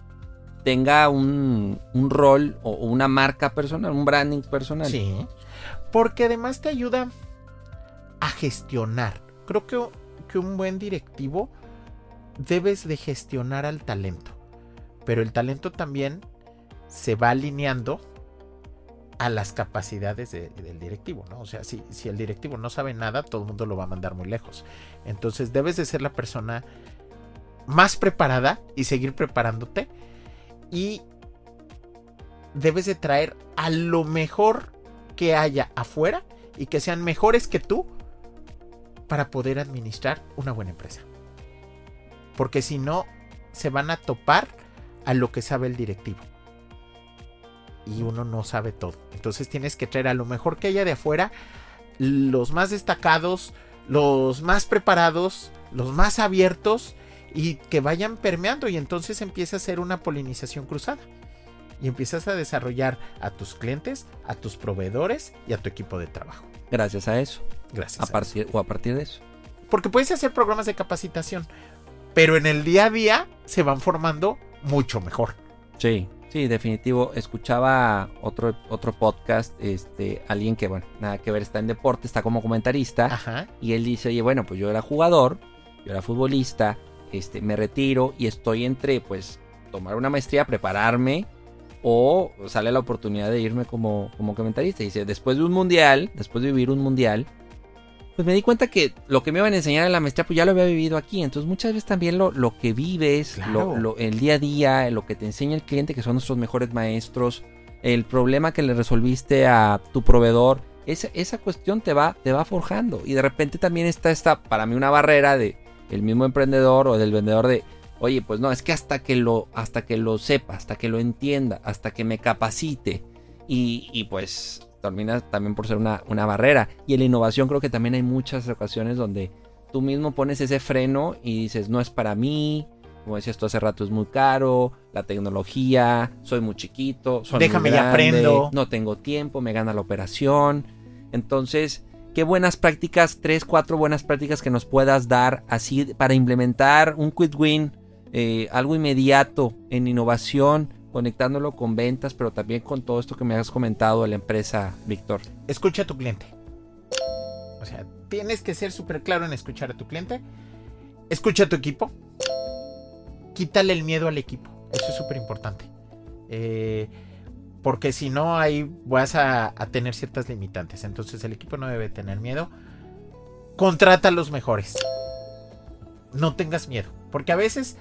tenga un, un rol o una marca personal, un branding personal. Sí. Porque además te ayuda a gestionar. Creo que, que un buen directivo debes de gestionar al talento. Pero el talento también se va alineando a las capacidades de- del directivo, ¿no? O sea, si, si el directivo no sabe nada, todo el mundo lo va a mandar muy lejos. Entonces debes de ser la persona más preparada y seguir preparándote. Y debes de traer a lo mejor que haya afuera y que sean mejores que tú para poder administrar una buena empresa. Porque si no, se van a topar a lo que sabe el directivo. Y uno no sabe todo. Entonces tienes que traer a lo mejor que haya de afuera los más destacados, los más preparados, los más abiertos y que vayan permeando y entonces empieza a ser una polinización cruzada. Y empiezas a desarrollar a tus clientes, a tus proveedores y a tu equipo de trabajo. Gracias a eso. Gracias. A a eso. partir, o a partir de eso. Porque puedes hacer programas de capacitación, pero en el día a día se van formando mucho mejor. Sí, sí, definitivo. Escuchaba otro, otro podcast, este, alguien que, bueno, nada que ver, está en deporte, está como comentarista. Ajá. Y él dice, oye, bueno, pues yo era jugador, yo era futbolista, este, me retiro y estoy entre, pues, tomar una maestría, prepararme, o sale la oportunidad de irme como, como comentarista. Y dice, después de un mundial, después de vivir un mundial, pues me di cuenta que lo que me iban a enseñar en la maestría, pues ya lo había vivido aquí. Entonces muchas veces también lo, lo que vives, Claro. lo, lo- el día a día, lo que te enseña el cliente, que son nuestros mejores maestros, el problema que le resolviste a tu proveedor, esa, esa cuestión te va, te va forjando. Y de repente también está esta, para mí, una barrera de el mismo emprendedor o del vendedor de, oye, pues no, es que hasta que lo, hasta que lo sepa, hasta que lo entienda, hasta que me capacite. Y, y pues termina también por ser una, una barrera. Y en la innovación creo que también hay muchas ocasiones donde tú mismo pones ese freno y dices, no es para mí, como decías tú hace rato, es muy caro, la tecnología, soy muy chiquito, soy Déjame muy y grande, aprendo. no tengo tiempo, me gana la operación. Entonces, qué buenas prácticas, tres, cuatro buenas prácticas que nos puedas dar así para implementar un quick win, eh, algo inmediato en innovación, conectándolo con ventas, pero también con todo esto que me has comentado de la empresa, Víctor. Escucha a tu cliente. O sea, tienes que ser súper claro en escuchar a tu cliente. Escucha a tu equipo. Quítale el miedo al equipo. Eso es súper importante. Eh, porque si no, ahí vas a, tener ciertas limitantes. Entonces el equipo no debe tener miedo. Contrata a los mejores. No tengas miedo. Porque a veces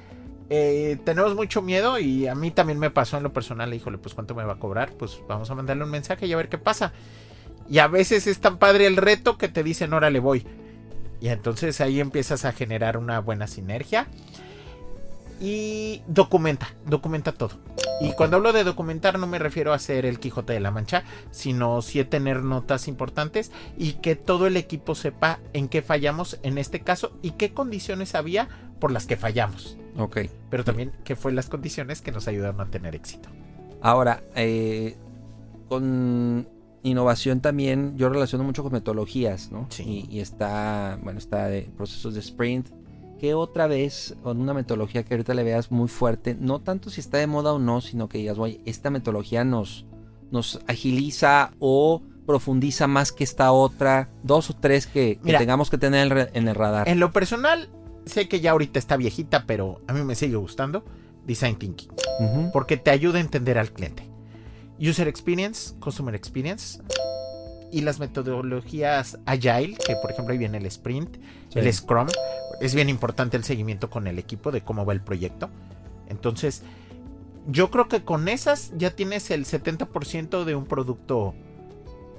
eh, tenemos mucho miedo y a mí también me pasó en lo personal. Híjole, pues cuánto me va a cobrar. Pues vamos a mandarle un mensaje y a ver qué pasa. Y a veces es tan padre el reto que te dicen, órale, voy. Y entonces ahí empiezas a generar una buena sinergia. Y documenta, documenta todo. Y cuando hablo de documentar no me refiero a hacer el Quijote de la Mancha, sino sí a tener notas importantes y que todo el equipo sepa en qué fallamos en este caso y qué condiciones había por las que fallamos. Ok. Pero también qué fue las condiciones que nos ayudaron a tener éxito. Ahora, eh, con innovación también, yo relaciono mucho con metodologías, ¿no? Sí. Y, y está, bueno, está de procesos de sprint. ¿Qué otra vez, con una metodología que ahorita le veas muy fuerte, no tanto si está de moda o no, sino que digas, oye, esta metodología nos, nos agiliza o profundiza más que esta otra, dos o tres que, que Mira. tengamos que tener en el, radar. En lo personal, sé que ya ahorita está viejita, pero a mí me sigue gustando Design Thinking. Porque te ayuda a entender al cliente. User Experience, Customer Experience y las metodologías Agile, que por ejemplo ahí viene el Sprint, Sí. el Scrum. Es bien importante el seguimiento con el equipo de cómo va el proyecto. Entonces, yo creo que con esas ya tienes el 70% de un producto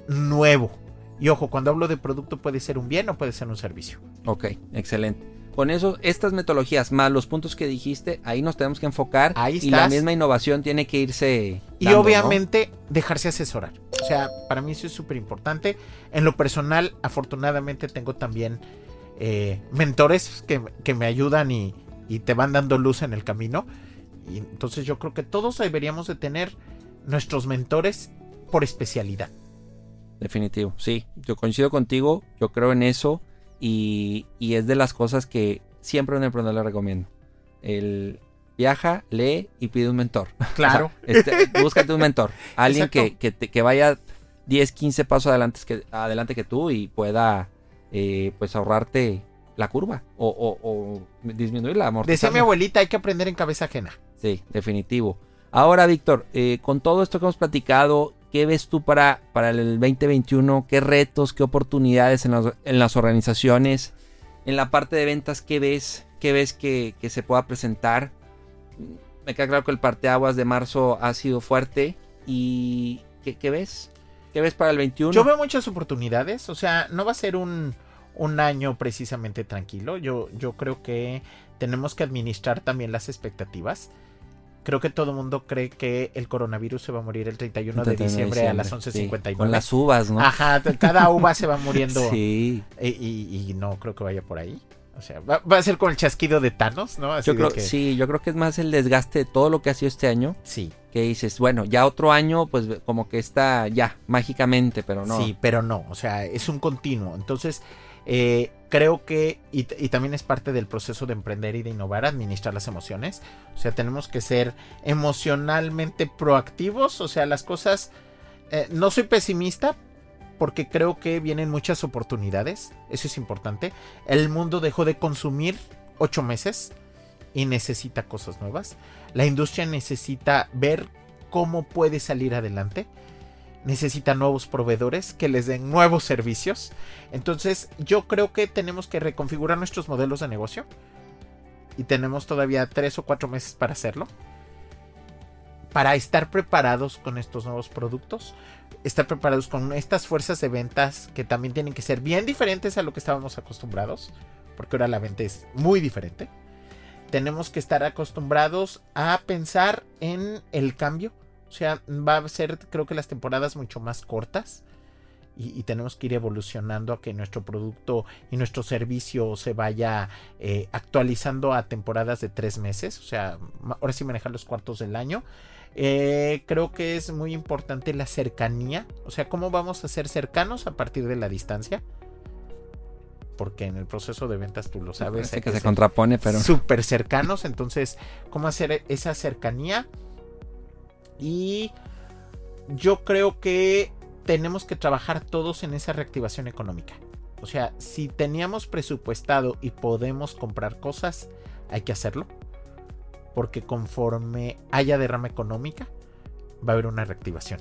nuevo. Y ojo, cuando hablo de producto puede ser un bien o puede ser un servicio. Ok, excelente. Con eso, estas metodologías más los puntos que dijiste, ahí nos tenemos que enfocar. Ahí y la estás. misma innovación tiene que irse. Y dando, ¿no? obviamente dejarse asesorar. O sea, para mí eso es súper importante. En lo personal, afortunadamente tengo también eh, mentores que, que me ayudan y, y te van dando luz en el camino. Y entonces yo creo que todos deberíamos de tener nuestros mentores por especialidad. Definitivo, sí. Yo coincido contigo, yo creo en eso. Y, y es de las cosas que siempre a un emprendedor le recomiendo. El viaja, lee y pide un mentor. Claro. [LAUGHS] O sea, este, búscate un mentor. [LAUGHS] Alguien que, que, te- que vaya 10, 15 pasos adelante que, adelante que tú y pueda eh, pues ahorrarte la curva o, o- o disminuir la amortizarla. Decía mi abuelita, hay que aprender en cabeza ajena. Sí, definitivo. Ahora, Víctor, eh, con todo esto que hemos platicado, ¿qué ves tú para, para el 2021? ¿Qué retos, qué oportunidades en las, en las organizaciones? En la parte de ventas, ¿qué ves? ¿Qué ves que, que se pueda presentar? Me queda claro que el parteaguas de marzo ha sido fuerte. ¿Y qué, qué ves? ¿Qué ves para el 21? Yo veo muchas oportunidades, o sea, no va a ser un, un año precisamente tranquilo. Yo, yo creo que tenemos que administrar también las expectativas. Creo que todo el mundo cree que el coronavirus se va a morir el 31 de 31 de diciembre a las sí, 11.59. con las uvas, ¿no? Ajá, cada uva se va muriendo. [LAUGHS] Sí. Y, y- y no creo que vaya por ahí. O sea, va, va a ser con el chasquido de Thanos, ¿no? Así Yo de creo, que- sí, yo creo que es más el desgaste de todo lo que ha sido este año. Sí, que dices, bueno, ya otro año, pues como que está ya, mágicamente, pero no. Sí, pero no, o sea, es un continuo. Entonces, eh, creo que, y, también es parte del proceso de emprender y de innovar, administrar las emociones. O sea, tenemos que ser emocionalmente proactivos, o sea, las cosas... eh, no soy pesimista porque creo que vienen muchas oportunidades, eso es importante. El mundo dejó de consumir ocho meses y necesita cosas nuevas. La industria necesita ver cómo puede salir adelante necesita nuevos proveedores que les den nuevos servicios. Entonces yo creo que tenemos que reconfigurar nuestros modelos de negocio. Y tenemos todavía tres o cuatro meses para hacerlo. Para estar preparados con estos nuevos productos. Estar preparados con estas fuerzas de ventas que también tienen que ser bien diferentes a lo que estábamos acostumbrados. Porque ahora la venta es muy diferente. Tenemos que estar acostumbrados a pensar en el cambio. O sea, va a ser, creo que las temporadas mucho más cortas. y, tenemos que ir evolucionando a que nuestro producto y nuestro servicio se vaya eh, actualizando a temporadas de tres meses, o sea, ahora sí manejar los cuartos del año. Eh, creo que es muy importante la cercanía, o sea, cómo vamos a ser cercanos a partir de la distancia. Porque en el proceso de ventas tú lo sabes. Hay que, se contrapone, pero. Súper cercanos. Entonces, ¿cómo hacer esa cercanía? Y yo creo que tenemos que trabajar todos en esa reactivación económica. O sea, si teníamos presupuestado y podemos comprar cosas, hay que hacerlo. Porque conforme haya derrama económica, va a haber una reactivación.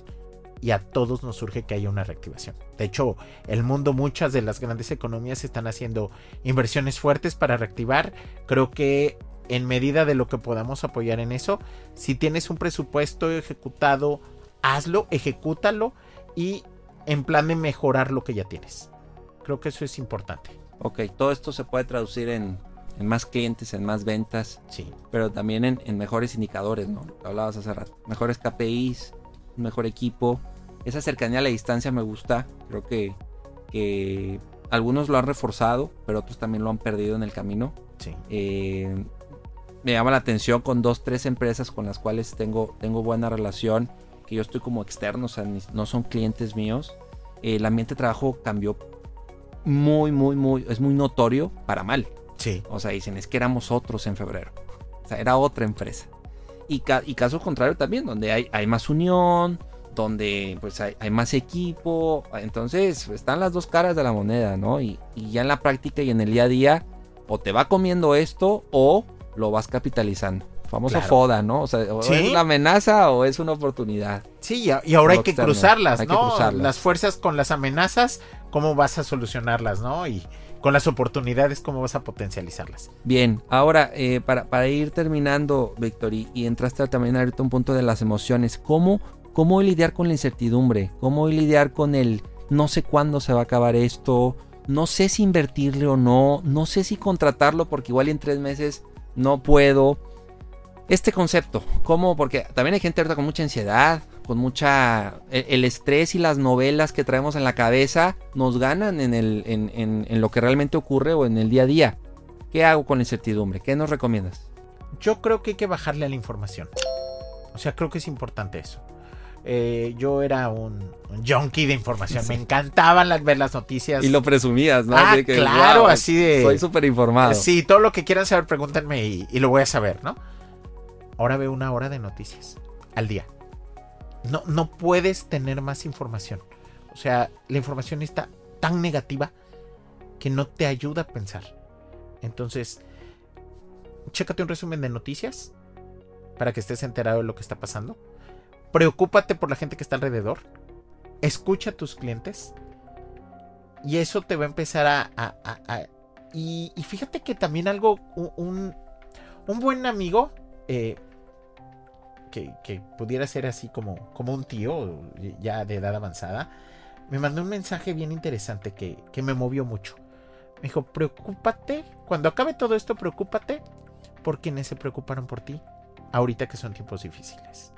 Y a todos nos surge que haya una reactivación. De hecho, el mundo, muchas de las grandes economías están haciendo inversiones fuertes para reactivar. Creo que en medida de lo que podamos apoyar en eso, si tienes un presupuesto ejecutado, hazlo, ejecútalo y en plan de mejorar lo que ya tienes. Creo que eso es importante. Ok, todo esto se puede traducir en, más clientes, en más ventas. Sí. Pero también en, mejores indicadores, ¿no? hablabas hace rato. Mejores KPIs, un mejor equipo. Esa cercanía a la distancia me gusta. Creo que, que algunos lo han reforzado, pero otros también lo han perdido en el camino. Sí. Eh, me llama la atención con dos, tres empresas con las cuales tengo, tengo buena relación que yo estoy como externo, o sea, no son clientes míos, el ambiente de trabajo cambió muy, muy, muy, es muy notorio para mal. Sí. O sea, dicen, es que éramos otros en febrero. O sea, era otra empresa. Y, caso contrario también, donde hay, hay más unión, donde pues hay, más equipo. Entonces, están las dos caras de la moneda, ¿no? Y, y, ya en la práctica y en el día a día, o te va comiendo esto o lo vas capitalizando famoso FODA, ¿no? O sea, es una amenaza o es una oportunidad. Sí, y ahora hay que cruzarlas, ¿no? Las fuerzas con las amenazas, ¿cómo vas a solucionarlas, ¿no? Y con las oportunidades, ¿cómo vas a potencializarlas? Bien, ahora, eh, para, ir terminando, Víctor, y, entraste también ahorita un punto de las emociones, ¿cómo, ¿cómo lidiar con la incertidumbre? ¿Cómo lidiar con el no sé cuándo se va a acabar esto? No sé si invertirle o no, no sé si contratarlo porque igual en tres meses no puedo este concepto. ¿Cómo? Porque también hay gente ahorita con mucha ansiedad, con mucha... E, el, estrés y las novelas que traemos en la cabeza nos ganan en, el, en, lo que realmente ocurre o en el día a día. ¿Qué hago con la incertidumbre? ¿Qué nos recomiendas? Yo creo que hay que bajarle a la información. O sea, creo que es importante eso. Eh, yo era un, junkie de información. Me encantaban las, ver las noticias. Y lo presumías, ¿no? Ah, claro, así de. Soy súper informado. Sí, todo lo que quieran saber, pregúntenme y, lo voy a saber, ¿no? Ahora veo una hora de noticias al día. No, no puedes tener más información. O sea, la información está tan negativa que no te ayuda a pensar. Entonces, chécate un resumen de noticias para que estés enterado de lo que está pasando. Preocúpate por la gente que está alrededor. Escucha a tus clientes. Y eso te va a empezar a... y, fíjate que también algo, un, un buen amigo eh, que, pudiera ser así como, como un tío ya de edad avanzada, me mandó un mensaje bien interesante que, que me movió mucho. Me dijo, preocúpate, cuando acabe todo esto, preocúpate por quienes se preocuparon por ti, ahorita que son tiempos difíciles.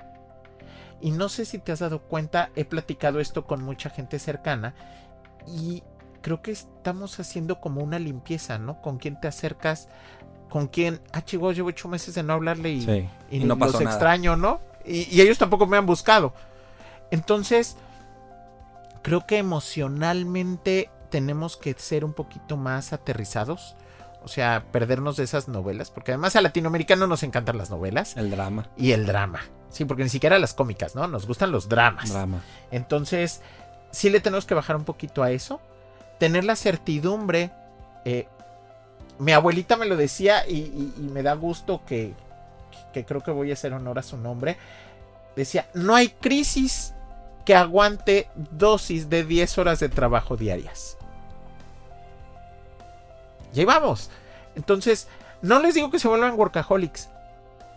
Y no sé si te has dado cuenta, he platicado esto con mucha gente cercana y creo que estamos haciendo como una limpieza, ¿no? Con quién te acercas con quien, ah, chico, llevo ocho meses de no hablarle y, no los extraño, ¿no? Y, ellos tampoco me han buscado. Entonces, creo que emocionalmente tenemos que ser un poquito más aterrizados. O sea, perdernos de esas novelas. Porque además a latinoamericano nos encantan las novelas. El drama. Y el drama. Sí, porque ni siquiera las cómicas, ¿no? Nos gustan los dramas. Drama. Entonces, sí le tenemos que bajar un poquito a eso. Tener la certidumbre. Eh, mi abuelita me lo decía y, me da gusto que, que, creo que voy a hacer honor a su nombre. Decía, no hay crisis que aguante dosis de 10 horas de trabajo diarias. Y vamos. Entonces, no les digo que se vuelvan workaholics,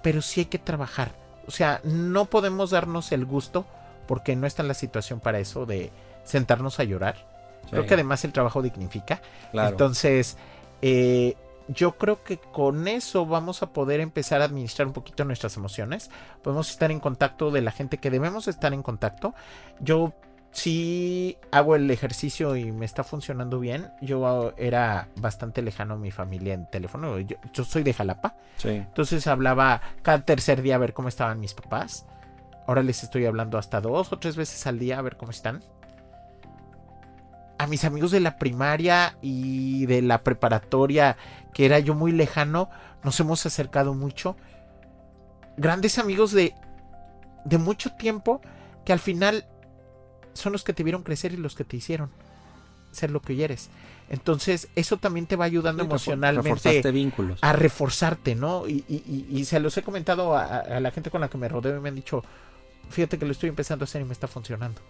pero sí hay que trabajar. O sea, no podemos darnos el gusto, porque no está en la situación para eso, de sentarnos a llorar. Creo que además el trabajo dignifica. Entonces, eh, yo creo que con eso vamos a poder empezar a administrar un poquito nuestras emociones. Podemos estar en contacto de la gente que debemos estar en contacto. Yo si hago el ejercicio y me está funcionando bien. Yo era bastante lejano a mi familia en teléfono. Yo, yo soy de Jalapa. Sí. Entonces hablaba cada tercer día a ver cómo estaban mis papás. Ahora les estoy hablando hasta dos o tres veces al día a ver cómo están. A mis amigos de la primaria y de la preparatoria, que era yo muy lejano, nos hemos acercado mucho. Grandes amigos de, de mucho tiempo que al final son los que te vieron crecer y los que te hicieron ser lo que hoy eres. Entonces, eso también te va ayudando Sí, emocionalmente vínculos. a reforzarte, ¿no? Y, y- y- y se los he comentado a, a la gente con la que me rodeo y me han dicho, fíjate que lo estoy empezando a hacer y me está funcionando.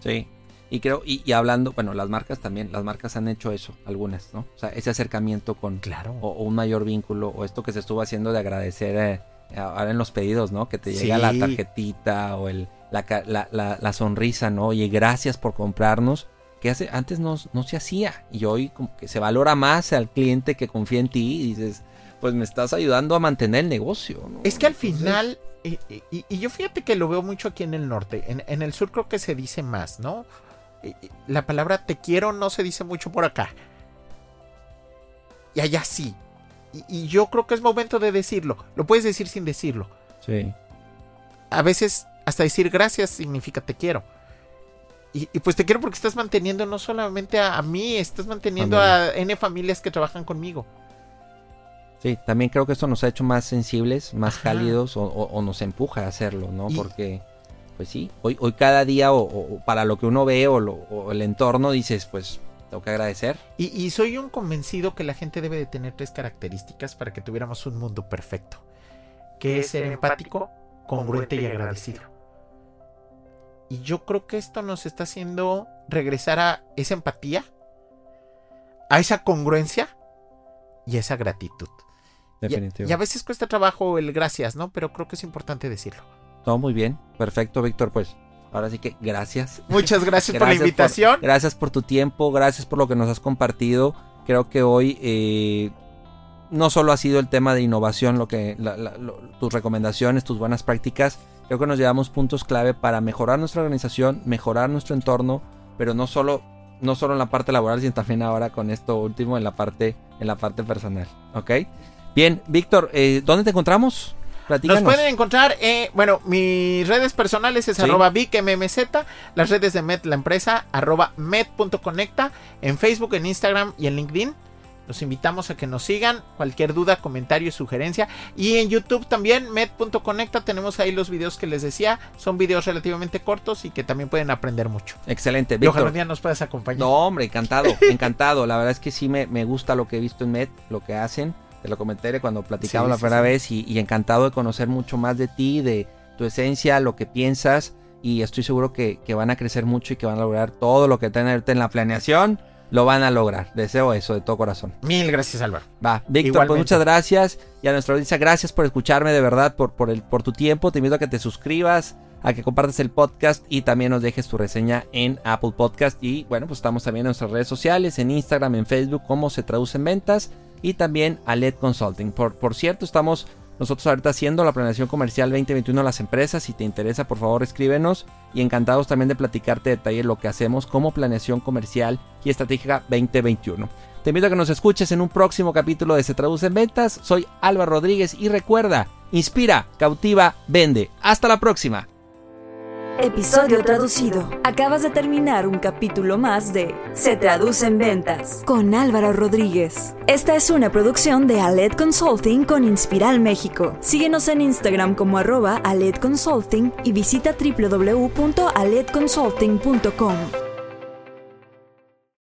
Sí. Y creo, y, y hablando, bueno, las marcas también, las marcas han hecho eso, algunas, ¿no? O sea, ese acercamiento con Claro. o, o un mayor vínculo, o esto que se estuvo haciendo de agradecer eh, ahora en los pedidos, ¿no? Que te llega Sí. la tarjetita o el, la, la, la- la sonrisa, ¿no? Oye, gracias por comprarnos. Que hace, antes no, no se hacía. Y hoy como que se valora más al cliente que confía en ti y dices, pues me estás ayudando a mantener el negocio. ¿no? Es que al Entonces, final, y, y- y yo fíjate que lo veo mucho aquí en el norte, en, en el sur creo que se dice más, ¿no? Y La palabra te quiero no se dice mucho por acá. Y allá sí. Y, y yo creo que es momento de decirlo. Lo puedes decir sin decirlo. Sí. a veces hasta decir gracias significa te quiero. Y, y pues te quiero porque estás manteniendo no solamente a, a mí, estás manteniendo a N familias que trabajan conmigo. Sí, también creo que esto nos ha hecho más sensibles, más Ajá. cálidos o, o- o nos empuja a hacerlo, ¿no? Y- Porque, pues sí, hoy, hoy cada día o, o para lo que uno ve o, lo- o el entorno dices, pues tengo que agradecer. Y, y soy un convencido que la gente debe de tener tres características para que tuviéramos un mundo perfecto. Que es ser empático, congruente y agradecido. Y yo creo que esto nos está haciendo regresar a esa empatía, a esa congruencia y a esa gratitud. Definitivo. Y, a veces cuesta trabajo el gracias, ¿no? Pero creo que es importante decirlo. Todo muy bien, perfecto, Víctor, pues ahora sí que gracias. Muchas gracias, por la invitación. Gracias por tu tiempo, gracias por lo que nos has compartido. Creo que hoy eh, no solo ha sido el tema de innovación, lo que la- la- lo- tus recomendaciones, tus buenas prácticas, creo que nos llevamos puntos clave para mejorar nuestra organización, mejorar nuestro entorno, pero no solo no solo en la parte laboral, sino también ahora con esto último en la parte en la parte personal, ¿ok? Bien, Víctor, eh, ¿dónde te encontramos? Platícanos. Nos pueden encontrar, eh, bueno, mis redes personales es Sí. arroba VicMMZ, las redes de Met, la empresa, arroba met.conecta, en Facebook, en Instagram y en LinkedIn. Los invitamos a que nos sigan, cualquier duda, comentario, sugerencia. Y en YouTube también, met.conecta, tenemos ahí los videos que les decía. Son videos relativamente cortos y que también pueden aprender mucho. Excelente, Y ojalá Víctor. un día nos puedas acompañar. No, hombre, encantado, [LAUGHS] encantado. La verdad es que sí me, me gusta lo que he visto en Met, lo que hacen. Te lo comenté cuando platicamos Sí, la sí, primera sí. vez y, y encantado de conocer mucho más de ti, de tu esencia, lo que piensas. Y estoy seguro que, que van a crecer mucho y que van a lograr todo lo que tienen ahorita en la planeación. Lo van a lograr. Deseo eso de todo corazón. Mil gracias, Álvaro. Va, Víctor, pues muchas gracias. Y a nuestra audiencia, gracias por escucharme de verdad, por, por, el, por tu tiempo. Te invito a que te suscribas, a que compartas el podcast y también nos dejes tu reseña en Apple Podcast. Y bueno, pues estamos también en nuestras redes sociales, en Instagram, en Facebook, cómo se traduce en ventas y también a LED Consulting. Por, por cierto, estamos nosotros ahorita haciendo la planeación comercial 2021 a las empresas. Si te interesa, por favor, escríbenos. Y encantados también de platicarte detalle lo que hacemos como planeación comercial y estratégica 2021. Te invito a que nos escuches en un próximo capítulo de Se Traduce en Ventas. Soy Álvaro Rodríguez y recuerda, inspira, cautiva, vende. Hasta la próxima. Episodio traducido. Acabas de terminar un capítulo más de Se traduce en ventas con Álvaro Rodríguez. Esta es una producción de Aled Consulting con Inspiral México. Síguenos en Instagram como arroba Aled Consulting y visita www.aledconsulting.com.